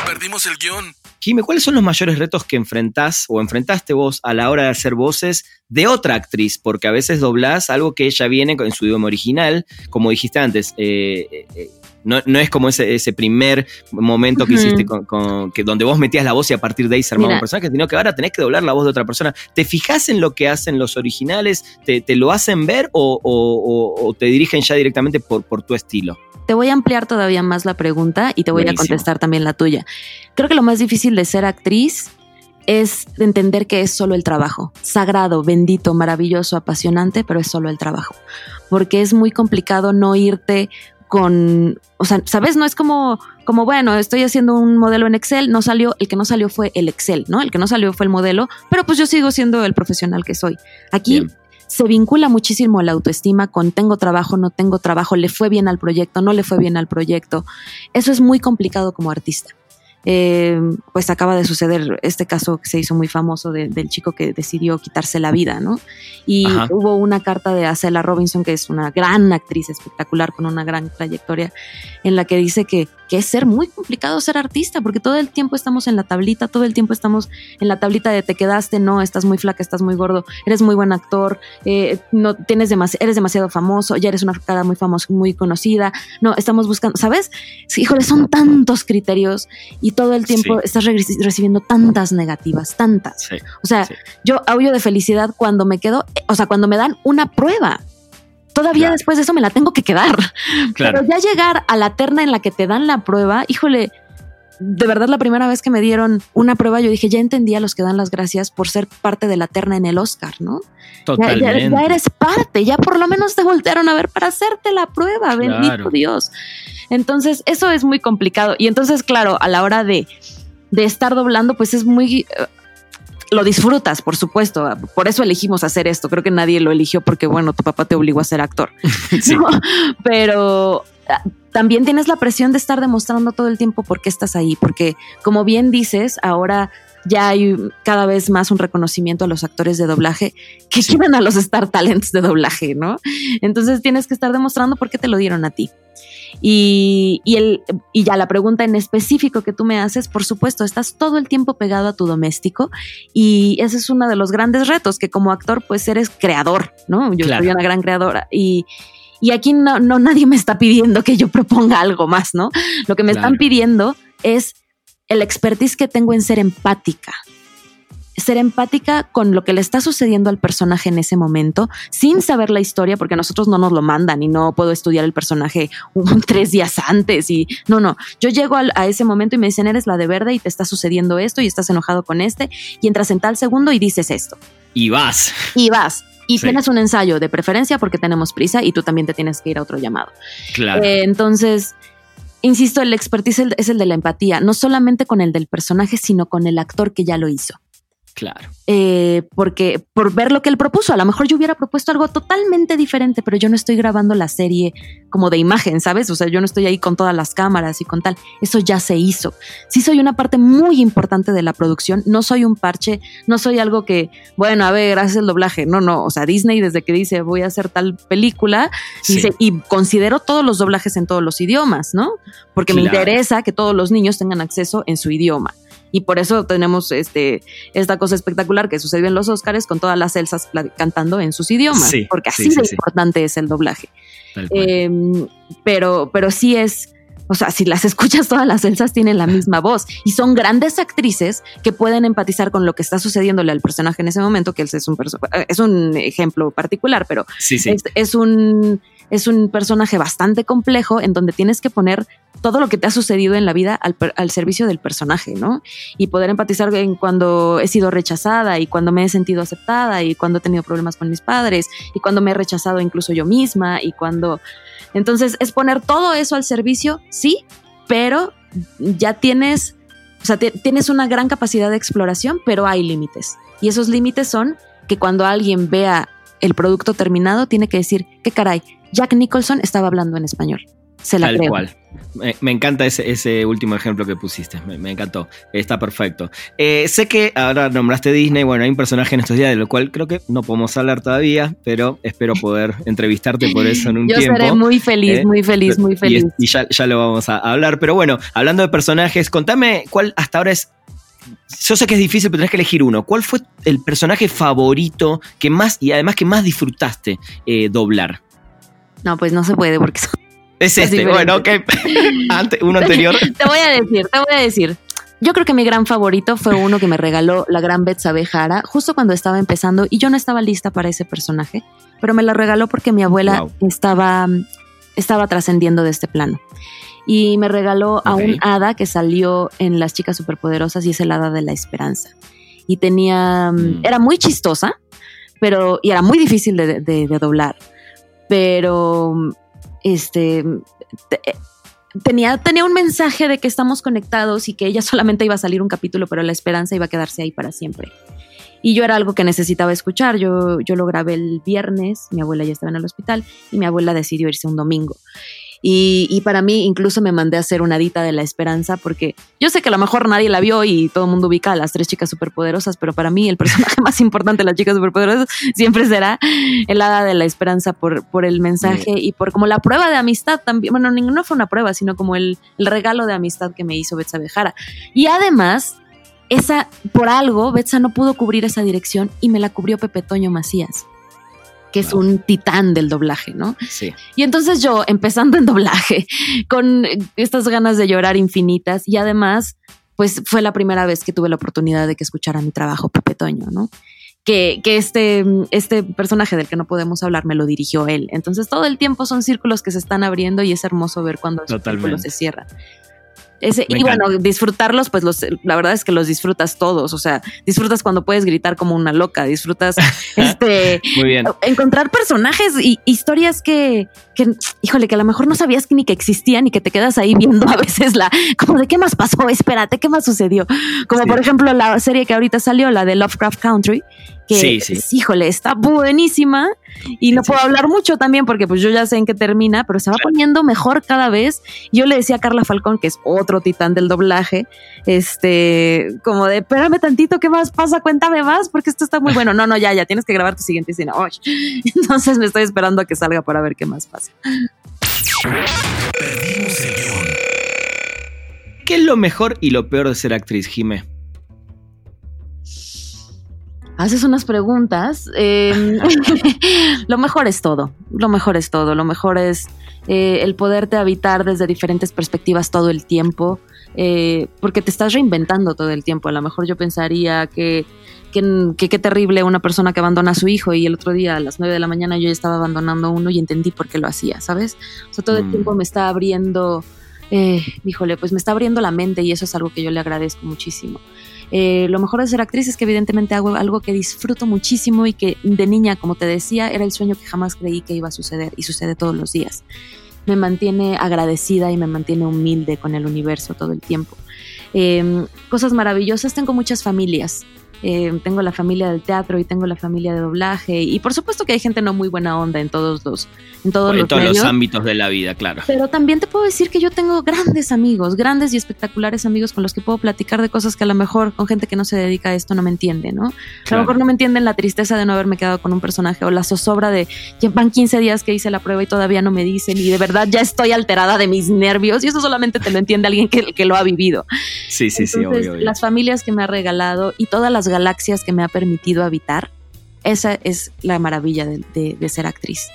Perdimos el guion. Jimmy, ¿cuáles son los mayores retos que enfrentás o enfrentaste vos a la hora de hacer voces de otra actriz? Porque a veces doblás algo que ella viene en su idioma original, como dijiste antes. Eh, eh, eh, no, es como ese, ese primer momento que hiciste con, que donde vos metías la voz y a partir de ahí se armaba un personaje, sino que ahora tenés que doblar la voz de otra persona. ¿Te fijas en lo que hacen los originales? ¿Te, lo hacen ver o, te dirigen ya directamente por, por tu estilo? te voy a ampliar todavía más la pregunta y te voy a contestar también la tuya. Creo que lo más difícil de ser actriz es entender que es solo el trabajo. Sagrado, bendito, maravilloso, apasionante, pero es solo el trabajo. Porque es muy complicado no irte con, o sea, ¿sabes? No es como, como, bueno, estoy haciendo un modelo en Excel, no salió, el que no salió fue el Excel, ¿no? El que no salió fue el modelo, pero pues yo sigo siendo el profesional que soy. Aquí se vincula muchísimo la autoestima con tengo trabajo, no tengo trabajo, le fue bien al proyecto, no le fue bien al proyecto. Eso es muy complicado como artista. Eh, pues acaba de suceder este caso que se hizo muy famoso del chico que decidió quitarse la vida, ¿no? Y hubo una carta de Acela Robinson, que es una gran actriz espectacular con una gran trayectoria, en la que dice que que es ser muy complicado ser artista, porque todo el tiempo estamos en la tablita, todo el tiempo estamos en la tablita de te quedaste, no, estás muy flaca, estás muy gordo, eres muy buen actor, eh, no tienes eres demasiado famoso, ya eres una cara muy famosa, muy conocida, no, estamos buscando, ¿sabes? híjole, son tantos criterios y todo el tiempo estás recibiendo tantas negativas, tantas. o sea, yo audio de felicidad cuando me quedo, o sea, cuando me dan una prueba todavía después de eso me la tengo que quedar. Pero ya llegar a la terna en la que te dan la prueba, híjole, de verdad la primera vez que me dieron una prueba, yo dije, ya entendí a los que dan las gracias por ser parte de la terna en el Oscar, ¿no? Totalmente. Ya, eres parte, ya por lo menos te voltearon a ver para hacerte la prueba, bendito Dios. Entonces, eso es muy complicado. Y entonces, claro, a la hora de, de estar doblando, pues es muy lo disfrutas, por supuesto. Por eso elegimos hacer esto. Creo que nadie lo eligió porque, bueno, tu papá te obligó a ser actor. Pero ah, también tienes la presión de estar demostrando todo el tiempo por qué estás ahí. Porque, como bien dices, ahora ya hay cada vez más un reconocimiento a los actores de doblaje que quieren a los Star Talents de doblaje, ¿no? Entonces tienes que estar demostrando por qué te lo dieron a ti. Y, el, y ya la pregunta en específico que tú me haces, por supuesto, estás todo el tiempo pegado a tu doméstico y ese es uno de los grandes retos, que como actor pues eres creador, ¿no? Yo soy una gran creadora y, y aquí no, no, nadie me está pidiendo que yo proponga algo más, ¿no? Lo que me están pidiendo es el expertise que tengo en ser empática, ser empática con lo que le está sucediendo al personaje en ese momento, sin saber la historia, porque nosotros no nos lo mandan y no puedo estudiar el personaje un, tres días antes. Y no, no, yo llego a, ese momento y me dicen, eres la de verde y te está sucediendo esto y estás enojado con este, y entras en tal segundo y dices esto. Y vas. Y vas. Y tienes un ensayo de preferencia porque tenemos prisa y tú también te tienes que ir a otro llamado. Claro. Eh, entonces, insisto, el expertise es el de la empatía, no solamente con el del personaje, sino con el actor que ya lo hizo. Claro. Eh, porque por ver lo que él propuso, a lo mejor yo hubiera propuesto algo totalmente diferente, pero yo no estoy grabando la serie como de imagen, ¿sabes? O sea, yo no estoy ahí con todas las cámaras y con tal. Eso ya se hizo. Sí soy una parte muy importante de la producción, no soy un parche, no soy algo que, bueno, a ver, haces el doblaje. No, no, o sea, Disney desde que dice voy a hacer tal película, dice, y considero todos los doblajes en todos los idiomas, ¿no? Porque me interesa que todos los niños tengan acceso en su idioma. Y por eso tenemos este, esta cosa espectacular que sucedió en los Oscars con todas las Elsas cantando en sus idiomas, porque así de importante es el doblaje. Em, pero, pero sí es, o sea, si las escuchas, todas las Elsas tienen la misma voz y son grandes actrices que pueden empatizar con lo que está sucediéndole al personaje en ese momento, que es un, es un ejemplo particular, pero es, un, es un personaje bastante complejo en donde tienes que poner todo lo que te ha sucedido en la vida al, servicio del personaje, ¿no? Y poder empatizar en cuando he sido rechazada y cuando me he sentido aceptada y cuando he tenido problemas con mis padres y cuando me he rechazado incluso yo misma y cuando... Entonces es poner todo eso al servicio, sí, pero ya tienes, o sea, tienes una gran capacidad de exploración, pero hay límites. Y esos límites son que cuando alguien vea el producto terminado, tiene que decir, qué caray, Jack Nicholson estaba hablando en español. Se la Tal cual. Me, encanta ese, último ejemplo que pusiste, me, encantó, está perfecto. Eh, sé que ahora nombraste Disney, bueno, hay un personaje en estos días de lo cual creo que no podemos hablar todavía, pero espero poder entrevistarte por eso en un tiempo. Yo seré muy feliz, ¿eh? muy feliz, muy feliz. Y, ya, ya, lo vamos a hablar, pero bueno, hablando de personajes, contame cuál hasta ahora es yo sé que es difícil, pero tenés que elegir uno. ¿Cuál fue el personaje favorito que más y además que más disfrutaste eh, doblar? No, pues no se puede porque es este. Bueno, ok. uno anterior. te voy a decir, te voy a decir. Yo creo que mi gran favorito fue uno que me regaló la gran Betsabe Jara justo cuando estaba empezando y yo no estaba lista para ese personaje, pero me lo regaló porque mi abuela estaba, estaba trascendiendo de este plano y me regaló a un hada que salió en Las Chicas Superpoderosas y es el hada de la esperanza. Y tenía, mm, mm. era muy chistosa, pero, y era muy difícil de, doblar, pero, este, eh, tenía, tenía un mensaje de que estamos conectados y que ella solamente iba a salir un capítulo, pero la esperanza iba a quedarse ahí para siempre. Y yo era algo que necesitaba escuchar. Yo, yo lo grabé el viernes, mi abuela ya estaba en el hospital y mi abuela decidió irse un domingo. Y, para mí incluso me mandé a hacer una dita de la esperanza porque yo sé que a lo mejor nadie la vio y todo el mundo ubica a las tres chicas superpoderosas, pero para mí el personaje más importante de las chicas superpoderosas siempre será el hada de la esperanza por, por el mensaje y por como la prueba de amistad también. Bueno, no fue una prueba, sino como el, regalo de amistad que me hizo Betsa Bejara. Y además, esa, por algo, Betsa no pudo cubrir esa dirección y me la cubrió Pepe Toño Macías que es un titán del doblaje, ¿no? Sí. Y entonces yo, empezando en doblaje, con estas ganas de llorar infinitas y además, pues fue la primera vez que tuve la oportunidad de que escuchara mi trabajo Pepe Toño, ¿no? Que, que, este, este personaje del que no podemos hablar me lo dirigió él. Entonces todo el tiempo son círculos que se están abriendo y es hermoso ver cuando los círculos se cierran y bueno, disfrutarlos, pues los, la verdad es que los disfrutas todos. O sea, disfrutas cuando puedes gritar como una loca, disfrutas este encontrar personajes y historias que, que, híjole, que a lo mejor no sabías ni que existían y que te quedas ahí viendo a veces la, como de qué más pasó, espérate, qué más sucedió. Como por ejemplo la serie que ahorita salió, la de Lovecraft Country, que sí, sí. híjole, está buenísima y no puedo hablar mucho también porque pues yo ya sé en qué termina, pero se va poniendo mejor cada vez. Yo le decía a Carla Falcón, que es otro titán del doblaje, este, como de, espérame tantito, ¿qué más pasa? Cuéntame más porque esto está muy bueno. No, no, ya, ya, tienes que grabar tu siguiente escena. Entonces me estoy esperando a que salga para ver qué más pasa. ¿Qué es lo mejor y lo peor de ser actriz, Jime? Haces unas preguntas. Em, lo mejor es todo. Lo mejor es todo. Lo mejor es eh, el poderte habitar desde diferentes perspectivas todo el tiempo. Eh, porque te estás reinventando todo el tiempo. A lo mejor yo pensaría que qué terrible una persona que abandona a su hijo y el otro día a las 9 de la mañana yo ya estaba abandonando uno y entendí por qué lo hacía, ¿sabes? O sea, todo el mm. tiempo me está abriendo, eh, híjole, pues me está abriendo la mente y eso es algo que yo le agradezco muchísimo. Eh, lo mejor de ser actriz es que evidentemente hago algo que disfruto muchísimo y que de niña, como te decía, era el sueño que jamás creí que iba a suceder y sucede todos los días. Me mantiene agradecida y me mantiene humilde con el universo todo el tiempo. Em, cosas maravillosas, tengo muchas familias. Eh, tengo la familia del teatro y tengo la familia de doblaje y por supuesto que hay gente no muy buena onda en todos los en todos, los, todos los ámbitos de la vida, claro. Pero también te puedo decir que yo tengo grandes amigos, grandes y espectaculares amigos con los que puedo platicar de cosas que a lo mejor con gente que no se dedica a esto no me entiende, ¿no? A lo mejor no me entienden la tristeza de no haberme quedado con un personaje o la zozobra de ya van 15 días que hice la prueba y todavía no me dicen y de verdad ya estoy alterada de mis nervios y eso solamente te lo entiende alguien que, que lo ha vivido. Sí, sí, sí, obvio, Las familias que me ha regalado y todas las galaxias que me ha permitido habitar. Esa es la maravilla de, ser actriz.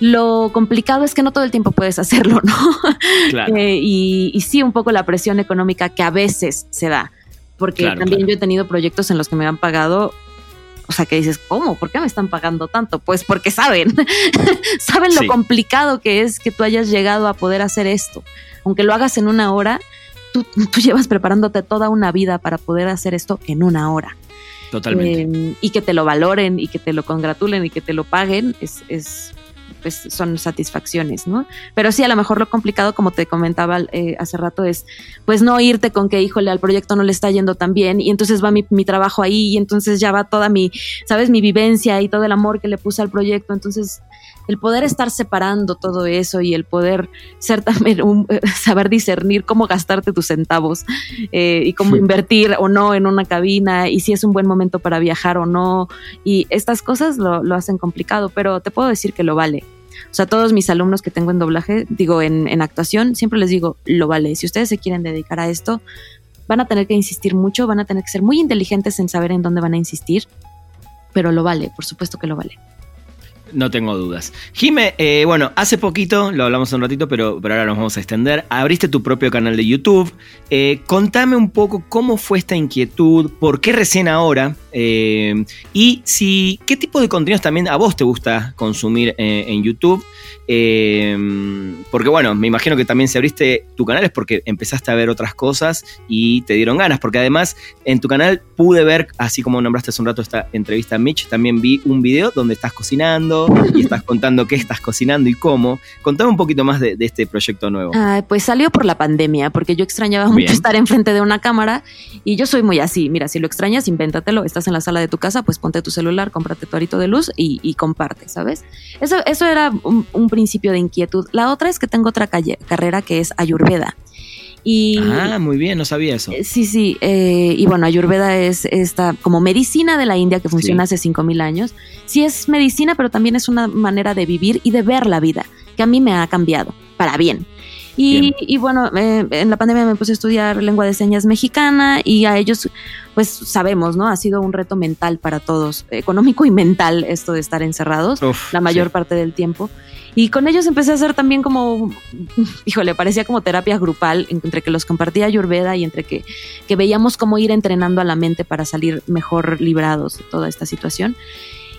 Lo complicado es que no todo el tiempo puedes hacerlo, ¿no? Eh, y, sí, un poco la presión económica que a veces se da, porque también yo he tenido proyectos en los que me han pagado, o sea, que dices, ¿cómo? ¿Por qué me están pagando tanto? Pues porque saben, saben lo complicado que es que tú hayas llegado a poder hacer esto. Aunque lo hagas en una hora, tú, llevas preparándote toda una vida para poder hacer esto en una hora. Totalmente. Em, y que te lo valoren y que te lo congratulen y que te lo paguen es, pues son satisfacciones, ¿no? Pero sí, a lo mejor lo complicado, como te comentaba eh, hace rato, es pues no irte con que, híjole, al proyecto no le está yendo tan bien y entonces va mi, mi trabajo ahí y entonces ya va toda mi, ¿sabes? Mi vivencia y todo el amor que le puse al proyecto. Entonces, el poder estar separando todo eso y el poder ser también un, saber discernir cómo gastarte tus centavos eh, y cómo invertir o no en una cabina y si es un buen momento para viajar o no. Y estas cosas lo, lo hacen complicado, pero te puedo decir que lo vale. O sea, todos mis alumnos que tengo en doblaje, digo, en, en actuación, siempre les digo, lo vale. Si ustedes se quieren dedicar a esto, van a tener que insistir mucho, van a tener que ser muy inteligentes en saber en dónde van a insistir, pero lo vale, por supuesto que lo vale. No tengo dudas. Jime, eh, bueno, hace poquito, lo hablamos un ratito, pero, pero ahora nos vamos a extender. Abriste tu propio canal de YouTube. Eh, contame un poco cómo fue esta inquietud, por qué recién ahora, eh, y si qué tipo de contenidos también a vos te gusta consumir en YouTube. Porque bueno, me imagino que también si abriste tu canal es porque empezaste a ver otras cosas y te dieron ganas, porque además en tu canal pude ver, así como nombraste hace un rato esta entrevista a Mitch, también vi un video donde estás cocinando y estás contando qué estás cocinando y cómo. Contame un poquito más de, de este proyecto nuevo. Ay, pues salió por la pandemia, porque yo extrañaba mucho estar enfrente de una cámara y yo soy muy así. Mira, si lo extrañas, invéntatelo. Estás en la sala de tu casa, pues ponte tu celular, cómprate tu arito de luz y, y comparte, ¿sabes? Eso, eso era un, un principio de inquietud. La otra es que tengo otra calle- carrera que es Ayurveda. Y Ah, muy bien, no sabía eso. eh, Sí, sí, eh, y bueno, Ayurveda es esta como medicina de la India que funciona hace 5000 años. Sí es medicina, pero también es una manera de vivir y de ver la vida, que a mí me ha cambiado para bien. Y, bueno, eh, en la pandemia me puse a estudiar lengua de señas mexicana y a ellos, pues sabemos, ¿no? Ha sido un reto mental para todos, económico y mental, esto de estar encerrados Uf, la mayor sí. parte del tiempo. Y con ellos empecé a hacer también como, híjole, parecía como terapia grupal, entre que los compartía Ayurveda y entre que, que veíamos cómo ir entrenando a la mente para salir mejor librados de toda esta situación.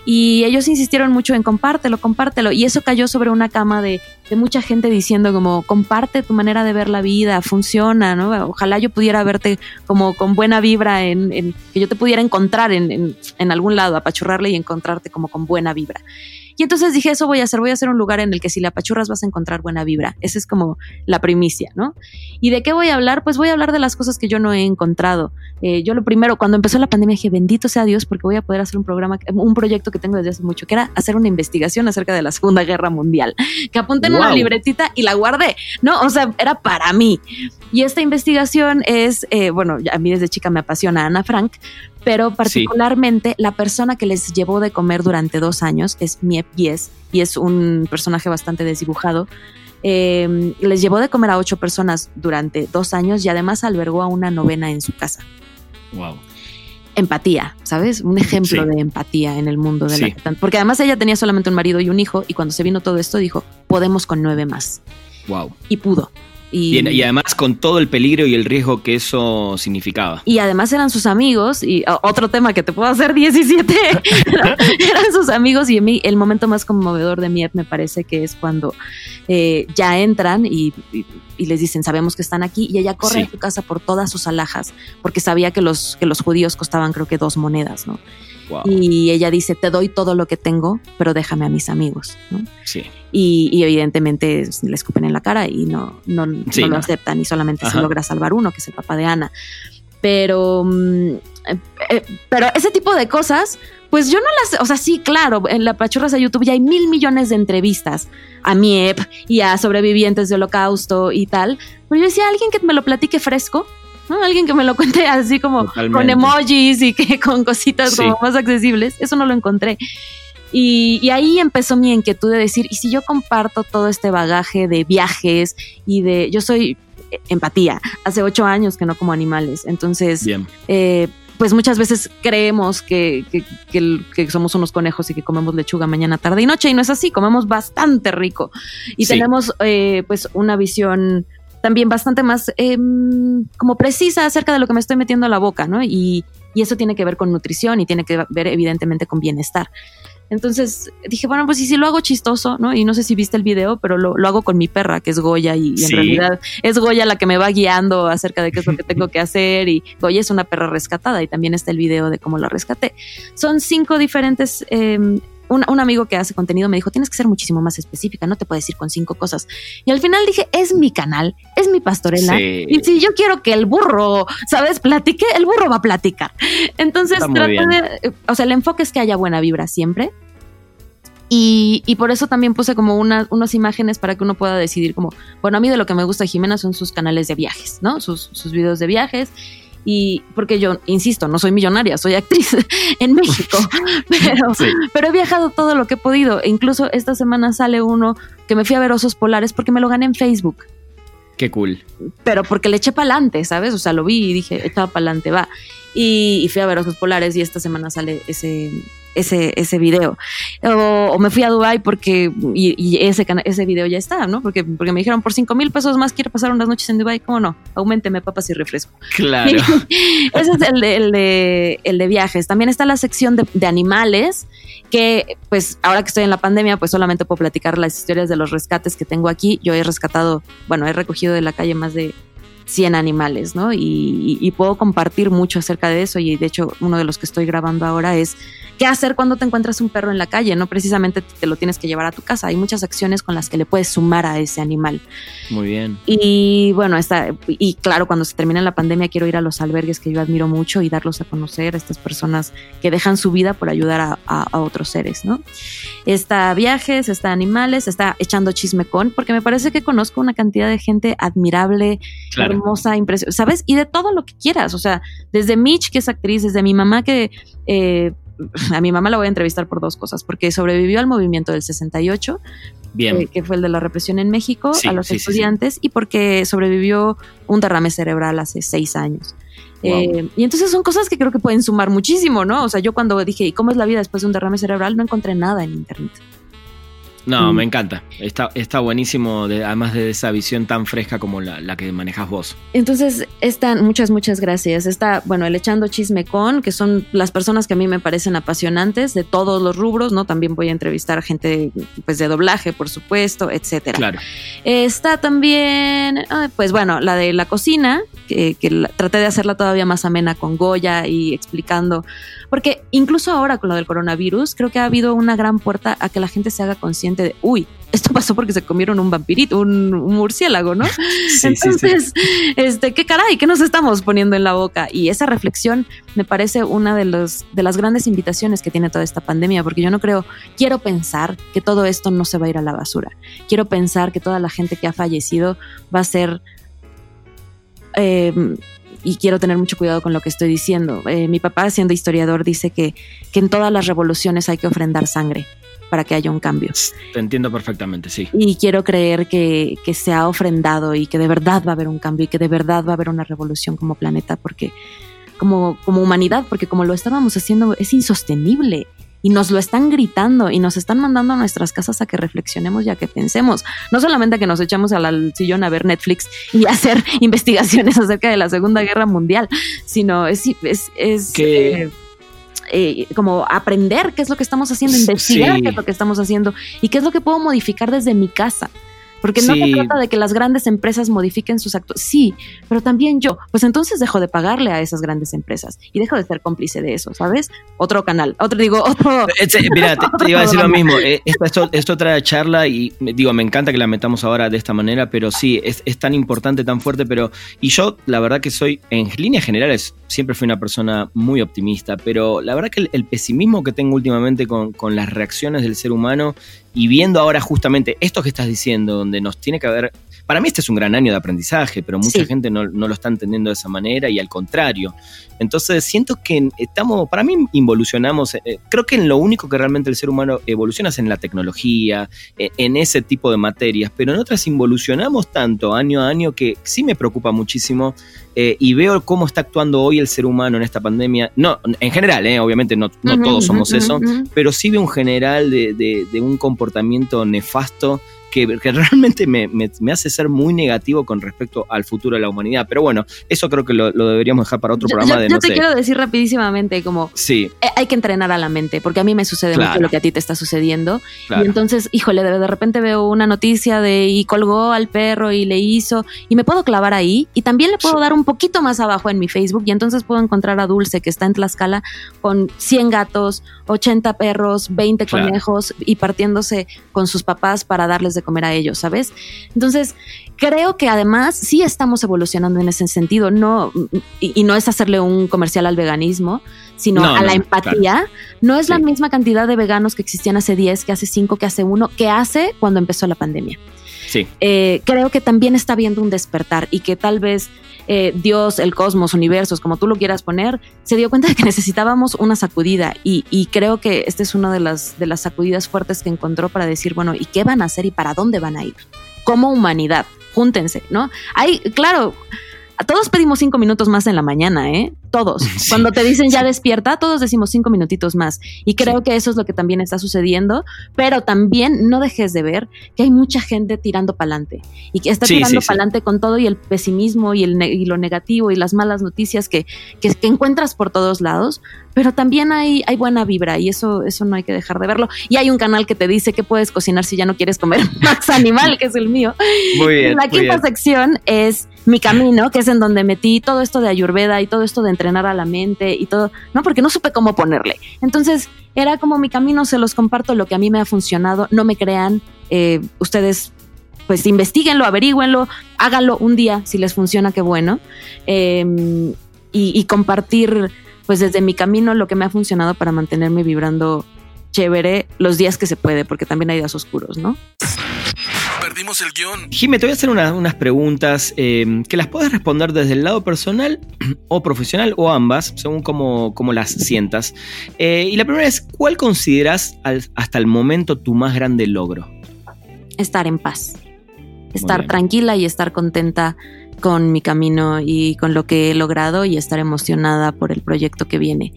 Y ellos insistieron mucho en compártelo, compártelo. Y eso cayó sobre una cama de, de mucha gente diciendo como, comparte tu manera de ver la vida, funciona, ¿no? Ojalá yo pudiera verte como con buena vibra, en, en- que yo te pudiera encontrar en, en, en algún lado, apachurrarle y encontrarte como con buena vibra. Y entonces dije, eso voy a hacer, voy a hacer un lugar en el que si le apachurras vas a encontrar buena vibra. Esa es como la primicia, ¿no? ¿Y de qué voy a hablar? Pues voy a hablar de las cosas que yo no he encontrado. Eh, yo lo primero, cuando empezó la pandemia, dije, bendito sea Dios, porque voy a poder hacer un programa, un proyecto que tengo desde hace mucho, que era hacer una investigación acerca de la Segunda Guerra Mundial, que apunté en una libretita y la guardé, ¿no? O sea, era para mí. Y esta investigación es, eh, bueno, a mí desde chica me apasiona Ana Frank, pero particularmente la persona que les llevó de comer durante dos años es Miep Yes, y es un personaje bastante desdibujado. Eh, les llevó de comer a ocho personas durante dos años y además albergó a una novena en su casa. Wow. Empatía, ¿sabes? Un ejemplo Sí. de empatía en el mundo de Sí. la Porque además ella tenía solamente un marido y un hijo, y cuando se vino todo esto dijo, podemos con nueve más. Wow. Y pudo. Y, además con todo el peligro y el riesgo que eso significaba. Y además eran sus amigos, y o- otro tema que te puedo hacer 17, eran sus amigos y a mí el momento más conmovedor de Miep me parece que es cuando eh, ya entran y, y- y les dicen, sabemos que están aquí, y ella corre Sí. a su casa por todas sus alhajas, porque sabía que los, que los judíos costaban creo que dos monedas, ¿no? Wow. Y ella dice, te doy todo lo que tengo, pero déjame a mis amigos, ¿no? Sí. y, y evidentemente le escupen en la cara y no, no, Sí, no lo aceptan y solamente se logra salvar uno, que es el papá de Ana. Pero, mm, eh, eh, pero ese tipo de cosas, pues yo no las, o sea, sí, claro, en la Pachurras de YouTube ya hay mil millones de entrevistas a Miep y a sobrevivientes de holocausto y tal, pero yo decía, alguien que me lo platique fresco, ¿no? Alguien que me lo cuente así como Totalmente. con emojis y que con cositas Sí. como más accesibles, eso no lo encontré. Y, y ahí empezó mi inquietud de decir, ¿y si yo comparto todo este bagaje de viajes y de... Yo soy empatía, hace ocho años que no como animales, entonces, Bien. eh, pues muchas veces creemos que, que, que el- que somos unos conejos y que comemos lechuga mañana, tarde y noche, y no es así, comemos bastante rico. Y Sí. tenemos eh, pues una visión también bastante más em, como precisa acerca de lo que me estoy metiendo a la boca, ¿no? Y, y eso tiene que ver con nutrición y tiene que ver evidentemente con bienestar. Entonces dije, bueno, pues y si lo hago chistoso, ¿no? Y no sé si viste el video, pero lo, lo hago con mi perra, que es Goya, y, y en realidad es Goya la que me va guiando acerca de qué es lo que tengo que hacer. Y Goya es una perra rescatada, y también está el video de cómo la rescaté. Son cinco diferentes eh, un, un, amigo que hace contenido me dijo, tienes que ser muchísimo más específica, no te puedes ir con cinco cosas. Y al final dije, es mi canal, es mi pastorela. Y si yo quiero que el burro, ¿sabes? Platique, el burro va a platicar. Entonces, de, o sea, el enfoque es que haya buena vibra siempre. Y, y, por eso también puse como una, unas imágenes para que uno pueda decidir como, bueno, a mí de lo que me gusta Jimena son sus canales de viajes, ¿no? Sus, sus videos de viajes y porque yo, insisto, no soy millonaria, soy actriz en México, pero, pero he viajado todo lo que he podido. E incluso esta semana sale uno que me fui a ver osos polares porque me lo gané en Facebook. Qué cool. Pero porque le eché para adelante, ¿sabes? O sea, lo vi y dije, echaba para adelante, va. Y, y, fui a ver osos polares y esta semana sale ese, ese, ese video. O, me fui a Dubai porque, y, ese, ese video ya está, ¿no? Porque, porque me dijeron, por 5 mil pesos más quiero pasar unas noches en Dubai, ¿cómo no? Aumenteme papas y refresco. Claro. ese es el de, el, de, el de viajes. También está la sección de, de animales, que pues ahora que estoy en la pandemia, pues solamente puedo platicar las historias de los rescates que tengo aquí. Yo he rescatado, bueno, he recogido de la calle más de 100 animales, ¿no? Y, y, puedo compartir mucho acerca de eso y de hecho uno de los que estoy grabando ahora es qué hacer cuando te encuentras un perro en la calle, no precisamente te lo tienes que llevar a tu casa, hay muchas acciones con las que le puedes sumar a ese animal. Muy bien. Y bueno, está, y claro, cuando se termine la pandemia quiero ir a los albergues que yo admiro mucho y darlos a conocer a estas personas que dejan su vida por ayudar a, a, otros seres, ¿no? Está viajes, está animales, está echando chisme con, porque me parece que conozco una cantidad de gente admirable, hermosa, impresionante, ¿sabes? Y de todo lo que quieras, o sea, desde Mitch, que es actriz, desde mi mamá que... Eh, a mi mamá la voy a entrevistar por dos cosas, porque sobrevivió al movimiento del 68, Bien. Eh, que fue el de la represión en México, a los estudiantes, y porque sobrevivió un derrame cerebral hace seis años. Eh, y entonces son cosas que creo que pueden sumar muchísimo, ¿no? O sea, yo cuando dije, ¿y cómo es la vida después de un derrame cerebral? No encontré nada en internet. No, mm. me encanta. Está, está buenísimo, además de esa visión tan fresca como la, que manejas vos. Entonces, están, muchas, muchas gracias. Está, bueno, el Echando Chisme Con, que son las personas que a mí me parecen apasionantes de todos los rubros, ¿no? También voy a entrevistar a gente, pues, de doblaje, por supuesto, etcétera. Claro. Está también, pues, bueno, la de la cocina, que, que traté de hacerla todavía más amena con Goya y explicando, porque incluso ahora con lo del coronavirus, creo que ha habido una gran puerta a que la gente se haga consciente de, uy, esto pasó porque se comieron un vampirito, un, murciélago, ¿no? Entonces, este, qué caray, ¿qué nos estamos poniendo en la boca? Y esa reflexión me parece una de, los, de las grandes invitaciones que tiene toda esta pandemia, porque yo no creo, quiero pensar que todo esto no se va a ir a la basura. Quiero pensar que toda la gente que ha fallecido va a ser... Em, y quiero tener mucho cuidado con lo que estoy diciendo. Eh, mi papá, siendo historiador, dice que, que en todas las revoluciones hay que ofrendar sangre para que haya un cambio. Te entiendo perfectamente, sí. Y quiero creer que, que se ha ofrendado y que de verdad va a haber un cambio y que de verdad va a haber una revolución como planeta, porque como, como humanidad, porque como lo estábamos haciendo es insostenible y nos lo están gritando y nos están mandando a nuestras casas a que reflexionemos y a que pensemos. No solamente a que nos echamos al sillón a ver Netflix y hacer investigaciones acerca de la Segunda Guerra Mundial, sino es, es, es que, eh, como aprender qué es lo que estamos haciendo, investigar qué es lo que estamos haciendo y qué es lo que puedo modificar desde mi casa. Porque no se trata de que las grandes empresas modifiquen sus actos. Sí, pero también yo. Pues entonces dejo de pagarle a esas grandes empresas y dejo de ser cómplice de eso, ¿sabes? Otro canal, otro, digo, otro. Mira, te, iba a decir lo mismo. Eh, esto, esto, trae charla y digo, me encanta que la metamos ahora de esta manera, pero sí, es, es tan importante, tan fuerte, pero. Y yo, la verdad que soy, en líneas generales, siempre fui una persona muy optimista, pero la verdad que el, pesimismo que tengo últimamente con, con las reacciones del ser humano y viendo ahora justamente esto que estás diciendo, donde nos tiene que haber para mí este es un gran año de aprendizaje, pero mucha gente no, lo está entendiendo de esa manera y al contrario. Entonces siento que estamos, para mí involucionamos, eh, creo que en lo único que realmente el ser humano evoluciona es en la tecnología, e, en, ese tipo de materias, pero en otras involucionamos tanto año a año que sí me preocupa muchísimo eh, y veo cómo está actuando hoy el ser humano en esta pandemia. No, en general, eh, obviamente no, todos somos eso, pero sí veo un general de, de un comportamiento nefasto que, realmente me, hace ser muy negativo con respecto al futuro de la humanidad. Pero bueno, eso creo que lo, deberíamos dejar para otro programa. Yo, de, yo te quiero decir rapidísimamente, como sí. Eh, hay que entrenar a la mente, porque a mí me sucede mucho lo que a ti te está sucediendo. Y entonces, híjole, de, de repente veo una noticia de y colgó al perro y le hizo, y me puedo clavar ahí, y también le puedo dar un poquito más abajo en mi Facebook, y entonces puedo encontrar a Dulce, que está en Tlaxcala, con 100 gatos, 80 perros, 20 conejos, y partiéndose con sus papás para darles de comer a ellos, ¿sabes? Entonces, creo que además sí estamos evolucionando en ese sentido, no, y, no es hacerle un comercial al veganismo, sino a la empatía. No es la misma cantidad de veganos que existían hace 10, que hace 5, que hace 1, que hace cuando empezó la pandemia. Eh, creo que también está viendo un despertar y que tal vez eh, Dios, el cosmos, universos, como tú lo quieras poner, se dio cuenta de que necesitábamos una sacudida y, y, creo que esta es una de las, de las sacudidas fuertes que encontró para decir, bueno, ¿y qué van a hacer y para dónde van a ir? Como humanidad, júntense, ¿no? Hay, claro, todos pedimos cinco minutos más en la mañana, ¿eh? Todos. Cuando te dicen ya despierta, todos decimos cinco minutitos más. Y creo que eso es lo que también está sucediendo. Pero también no dejes de ver que hay mucha gente tirando para adelante. Y que está tirando para adelante con todo y el pesimismo y, el y lo negativo y las malas noticias que, que, encuentras por todos lados. Pero también hay, hay buena vibra y eso, eso no hay que dejar de verlo. Y hay un canal que te dice que puedes cocinar si ya no quieres comer más animal, que es el mío. Muy bien. La quinta sección es mi camino, que es en donde metí todo esto de Ayurveda y todo esto de entrenar a la mente y todo, ¿no? Porque no supe cómo ponerle. Entonces, era como mi camino, se los comparto lo que a mí me ha funcionado, no me crean, eh, ustedes pues investiguenlo, averigüenlo, háganlo un día, si les funciona, qué bueno. Em, y, y compartir, pues desde mi camino, lo que me ha funcionado para mantenerme vibrando chévere los días que se puede, porque también hay días oscuros, ¿no? Perdimos el guion. Jimé, te voy a hacer unas preguntas eh, que las puedes responder desde el lado personal o profesional o ambas, según cómo, las sientas. Eh, y la primera es, ¿cuál consideras hasta el momento tu más grande logro? Estar en paz. Estar tranquila y estar contenta con mi camino y con lo que he logrado y estar emocionada por el proyecto que viene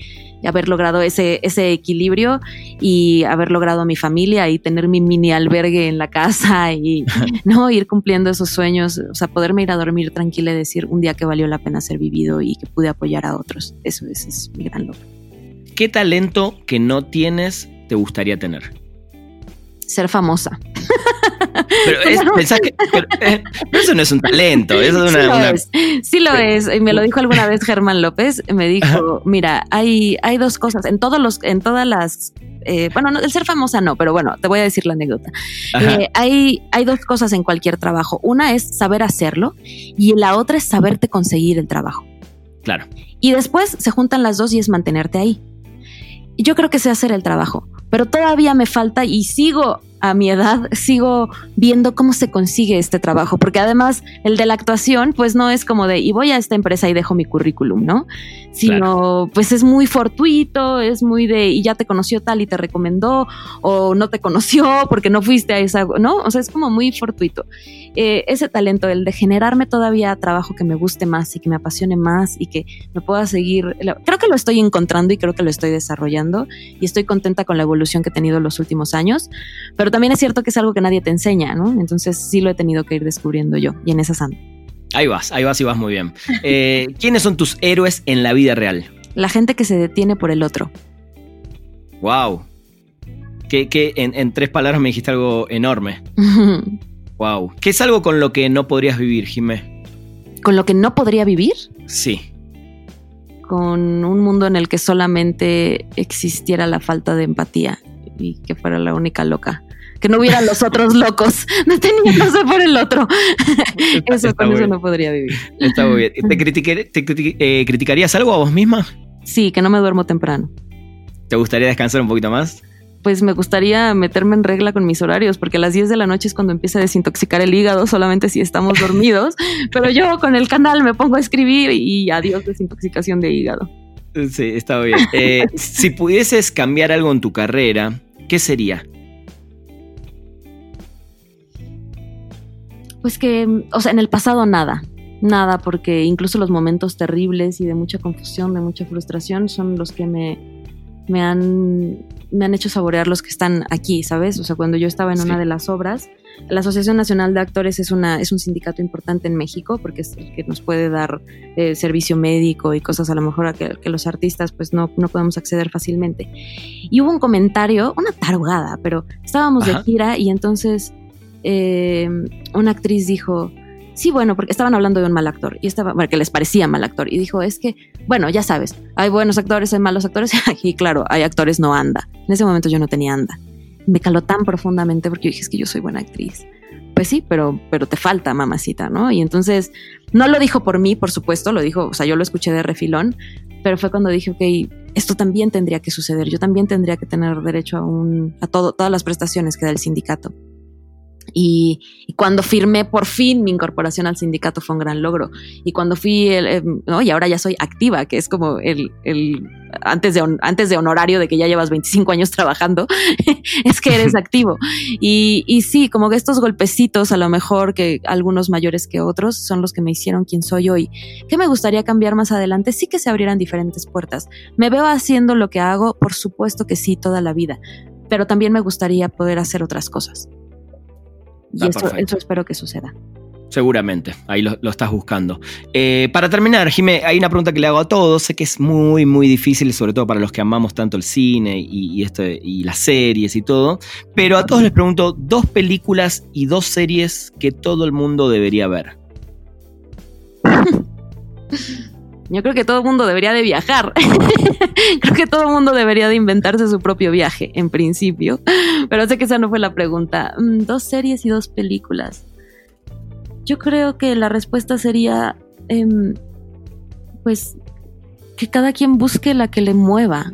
haber logrado ese, ese equilibrio y haber logrado a mi familia y tener mi mini albergue en la casa y no ir cumpliendo esos sueños, o sea, poderme ir a dormir tranquila y decir un día que valió la pena ser vivido y que pude apoyar a otros. Eso, es mi gran logro. ¿Qué talento que no tienes te gustaría tener? Ser famosa. Pero, eh, eso no es un talento, eso es una. Sí lo, es. Y me lo dijo alguna vez Germán López. Me dijo: Mira, hay, hay dos cosas. En todos los, en todas las. Eh, bueno, el ser famosa no, pero bueno, te voy a decir la anécdota. Eh, hay, hay dos cosas en cualquier trabajo. Una es saber hacerlo y la otra es saberte conseguir el trabajo. Claro. Y después se juntan las dos y es mantenerte ahí. Yo creo que sé hacer el trabajo, pero todavía me falta y sigo a mi edad sigo viendo cómo se consigue este trabajo, porque además el de la actuación, pues no es como de, y voy a esta empresa y dejo mi currículum, ¿no? Sino, pues es muy fortuito, es muy de, y ya te conoció tal y te recomendó, o no te conoció porque no fuiste a esa, ¿no? O sea, es como muy fortuito. Eh, ese talento, el de generarme todavía trabajo que me guste más y que me apasione más y que me pueda seguir, creo que lo estoy encontrando y creo que lo estoy desarrollando y estoy contenta con la evolución que he tenido los últimos años, pero también es cierto que es algo que nadie te enseña, ¿no? Entonces sí lo he tenido que ir descubriendo yo y en esa ando. Ahí vas, ahí vas y vas muy bien. Eh, ¿Quiénes son tus héroes en la vida real? La gente que se detiene por el otro. Wow. Que, en, tres palabras me dijiste algo enorme. wow. ¿Qué es algo con lo que no podrías vivir, Jimé? ¿Con lo que no podría vivir? Sí. Con un mundo en el que solamente existiera la falta de empatía y que fuera la única loca que no hubiera los otros locos deteniéndose por el otro. eso con eso no podría vivir. Está muy bien. ¿Te, eh, criticarías algo a vos misma? Sí, que no me duermo temprano. ¿Te gustaría descansar un poquito más? Pues me gustaría meterme en regla con mis horarios, porque a las 10 de la noche es cuando empieza a desintoxicar el hígado, solamente si estamos dormidos. Pero yo con el canal me pongo a escribir y adiós desintoxicación de hígado. Sí, está bien. Eh, si pudieses cambiar algo en tu carrera, ¿qué sería? Pues que, o sea, en el pasado nada, nada, porque incluso los momentos terribles y de mucha confusión, de mucha frustración, son los que me, me han me han hecho saborear los que están aquí, ¿sabes? O sea, cuando yo estaba en una de las obras, la Asociación Nacional de Actores es, una, es un sindicato importante en México porque es el que nos puede dar eh, servicio médico y cosas a lo mejor a que, los artistas pues no, no podemos acceder fácilmente. Y hubo un comentario, una tarugada, pero estábamos de gira y entonces eh, una actriz dijo, sí, bueno, porque estaban hablando de un mal actor y estaba, bueno, que les parecía mal actor y dijo, es que, bueno, ya sabes, hay buenos actores, hay malos actores y claro, hay actores no anda. En ese momento yo no tenía anda me caló tan profundamente porque yo dije, es que yo soy buena actriz. Pues sí, pero, pero te falta, mamacita, ¿no? Y entonces, no lo dijo por mí, por supuesto, lo dijo, o sea, yo lo escuché de refilón, pero fue cuando dije, ok, esto también tendría que suceder, yo también tendría que tener derecho a, un, a todo, todas las prestaciones que da el sindicato. Y, cuando firmé por fin mi incorporación al sindicato fue un gran logro. Y cuando fui, el, ¿no? y ahora ya soy activa, que es como el, el antes, de, antes de honorario de que ya llevas 25 años trabajando, es que eres activo. Y, y sí, como que estos golpecitos, a lo mejor que algunos mayores que otros, son los que me hicieron quien soy hoy. ¿Qué me gustaría cambiar más adelante? Sí que se abrieran diferentes puertas. ¿Me veo haciendo lo que hago? Por supuesto que sí, toda la vida. Pero también me gustaría poder hacer otras cosas. Y eso, espero que suceda. Seguramente, ahí lo, estás buscando. Eh, para terminar, Jimé, hay una pregunta que le hago a todos. Sé que es muy, muy difícil, sobre todo para los que amamos tanto el cine y, esto, y las series y todo. Pero a todos les pregunto dos películas y dos series que todo el mundo debería ver. Yo creo que todo el mundo debería de viajar. creo que todo el mundo debería de inventarse su propio viaje, en principio. Pero sé que esa no fue la pregunta. Mm, dos series y dos películas. Yo creo que la respuesta sería, em, pues, que cada quien busque la que le mueva.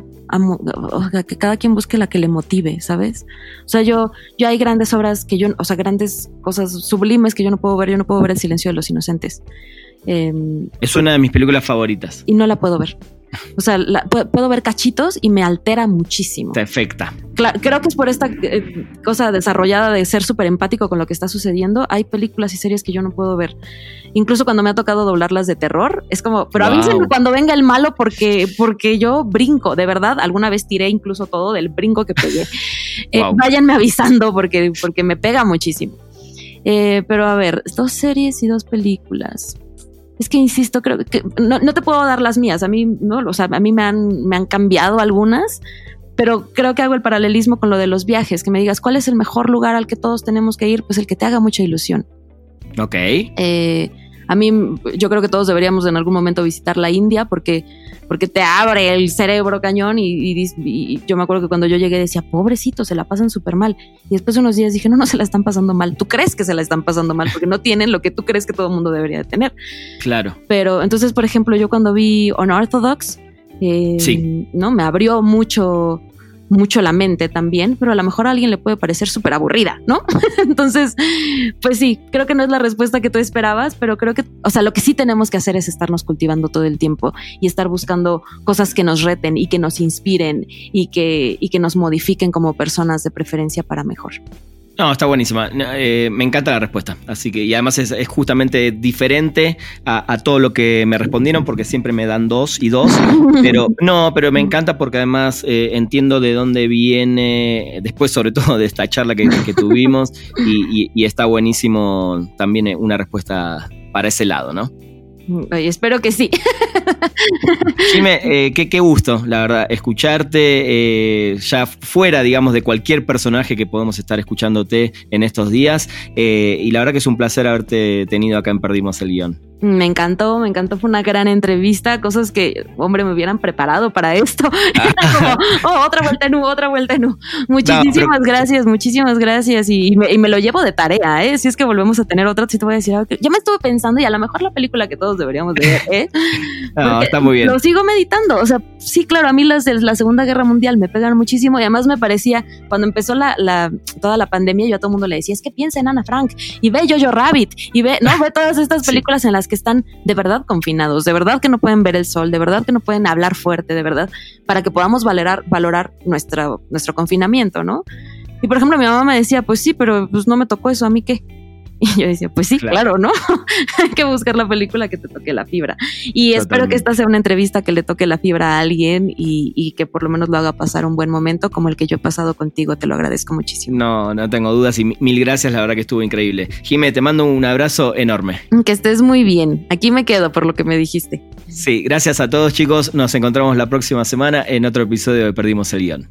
que cada quien busque la que le motive, ¿sabes? O sea, yo, yo hay grandes obras que yo, o sea, grandes cosas sublimes que yo no puedo ver. Yo no puedo ver El silencio de los inocentes. Em, es una de mis películas favoritas. Y no la puedo ver. O sea, puedo ver cachitos y me altera muchísimo. Te afecta. creo que es por esta eh, cosa desarrollada de ser súper empático con lo que está sucediendo. Hay películas y series que yo no puedo ver. Incluso cuando me ha tocado doblarlas de terror, es como, pero avísenme cuando venga el malo porque, porque yo brinco. De verdad, alguna vez tiré incluso todo del brinco que pegué. Eh, váyanme avisando porque, porque me pega muchísimo. Eh, pero a ver, dos series y dos películas. Es que insisto, creo que no, te puedo dar las mías. A mí, no, o sea, a mí me han, me han cambiado algunas, pero creo que hago el paralelismo con lo de los viajes, que me digas cuál es el mejor lugar al que todos tenemos que ir, pues el que te haga mucha ilusión. Ok. Eh, a mí, yo creo que todos deberíamos en algún momento visitar la India porque, porque te abre el cerebro cañón y, yo me acuerdo que cuando yo llegué decía, pobrecito, se la pasan súper mal. Y después de unos días dije, no, no se la están pasando mal. Tú crees que se la están pasando mal porque no tienen lo que tú crees que todo el mundo debería de tener. Claro. Pero entonces, por ejemplo, yo cuando vi Unorthodox, eh, sí. ¿no? Me abrió mucho mucho la mente también, pero a lo mejor a alguien le puede parecer súper aburrida, ¿no? Entonces, pues sí, creo que no es la respuesta que tú esperabas, pero creo que, o sea, lo que sí tenemos que hacer es estarnos cultivando todo el tiempo y estar buscando cosas que nos reten y que nos inspiren y que, y que nos modifiquen como personas de preferencia para mejor. No, está buenísima. Eh, me encanta la respuesta. Así que, y además es, justamente diferente a, todo lo que me respondieron, porque siempre me dan dos y dos. Pero no, pero me encanta porque además eh, entiendo de dónde viene, después, sobre todo de esta charla que, tuvimos, y, está buenísimo también una respuesta para ese lado, ¿no? Espero que sí. Dime, eh, qué, gusto, la verdad, escucharte eh, ya fuera, digamos, de cualquier personaje que podemos estar escuchándote en estos días. Eh, y la verdad que es un placer haberte tenido acá en Perdimos el Guión. Me encantó, me encantó, fue una gran entrevista, cosas que, hombre, me hubieran preparado para esto. como, oh, otra vuelta en U, otra vuelta en U. Muchísimas gracias, muchísimas gracias. Y, me, lo llevo de tarea, ¿eh? Si es que volvemos a tener otra, si te voy a decir, ya me estuve pensando y a lo mejor la película que todos deberíamos ver, ¿eh? está muy bien. Lo sigo meditando, o sea, sí, claro, a mí las de la Segunda Guerra Mundial me pegan muchísimo y además me parecía, cuando empezó la, la toda la pandemia, yo a todo el mundo le decía, es que piensa en Ana Frank y ve Jojo Rabbit y ve, no, ve todas estas películas en las que están de verdad confinados, de verdad que no pueden ver el sol, de verdad que no pueden hablar fuerte, de verdad, para que podamos valorar, valorar nuestro confinamiento, ¿no? Y por ejemplo, mi mamá me decía, pues sí, pero pues no me tocó eso, ¿a mí qué? Y yo decía, pues sí, claro, ¿no? Hay que buscar la película que te toque la fibra. Y espero que esta sea una entrevista que le toque la fibra a alguien y, y, que por lo menos lo haga pasar un buen momento como el que yo he pasado contigo. Te lo agradezco muchísimo. No, no tengo dudas y mil gracias, la verdad que estuvo increíble. Jimé, te mando un abrazo enorme. Que estés muy bien. Aquí me quedo por lo que me dijiste. Sí, gracias a todos chicos. Nos encontramos la próxima semana en otro episodio de Perdimos el Guión.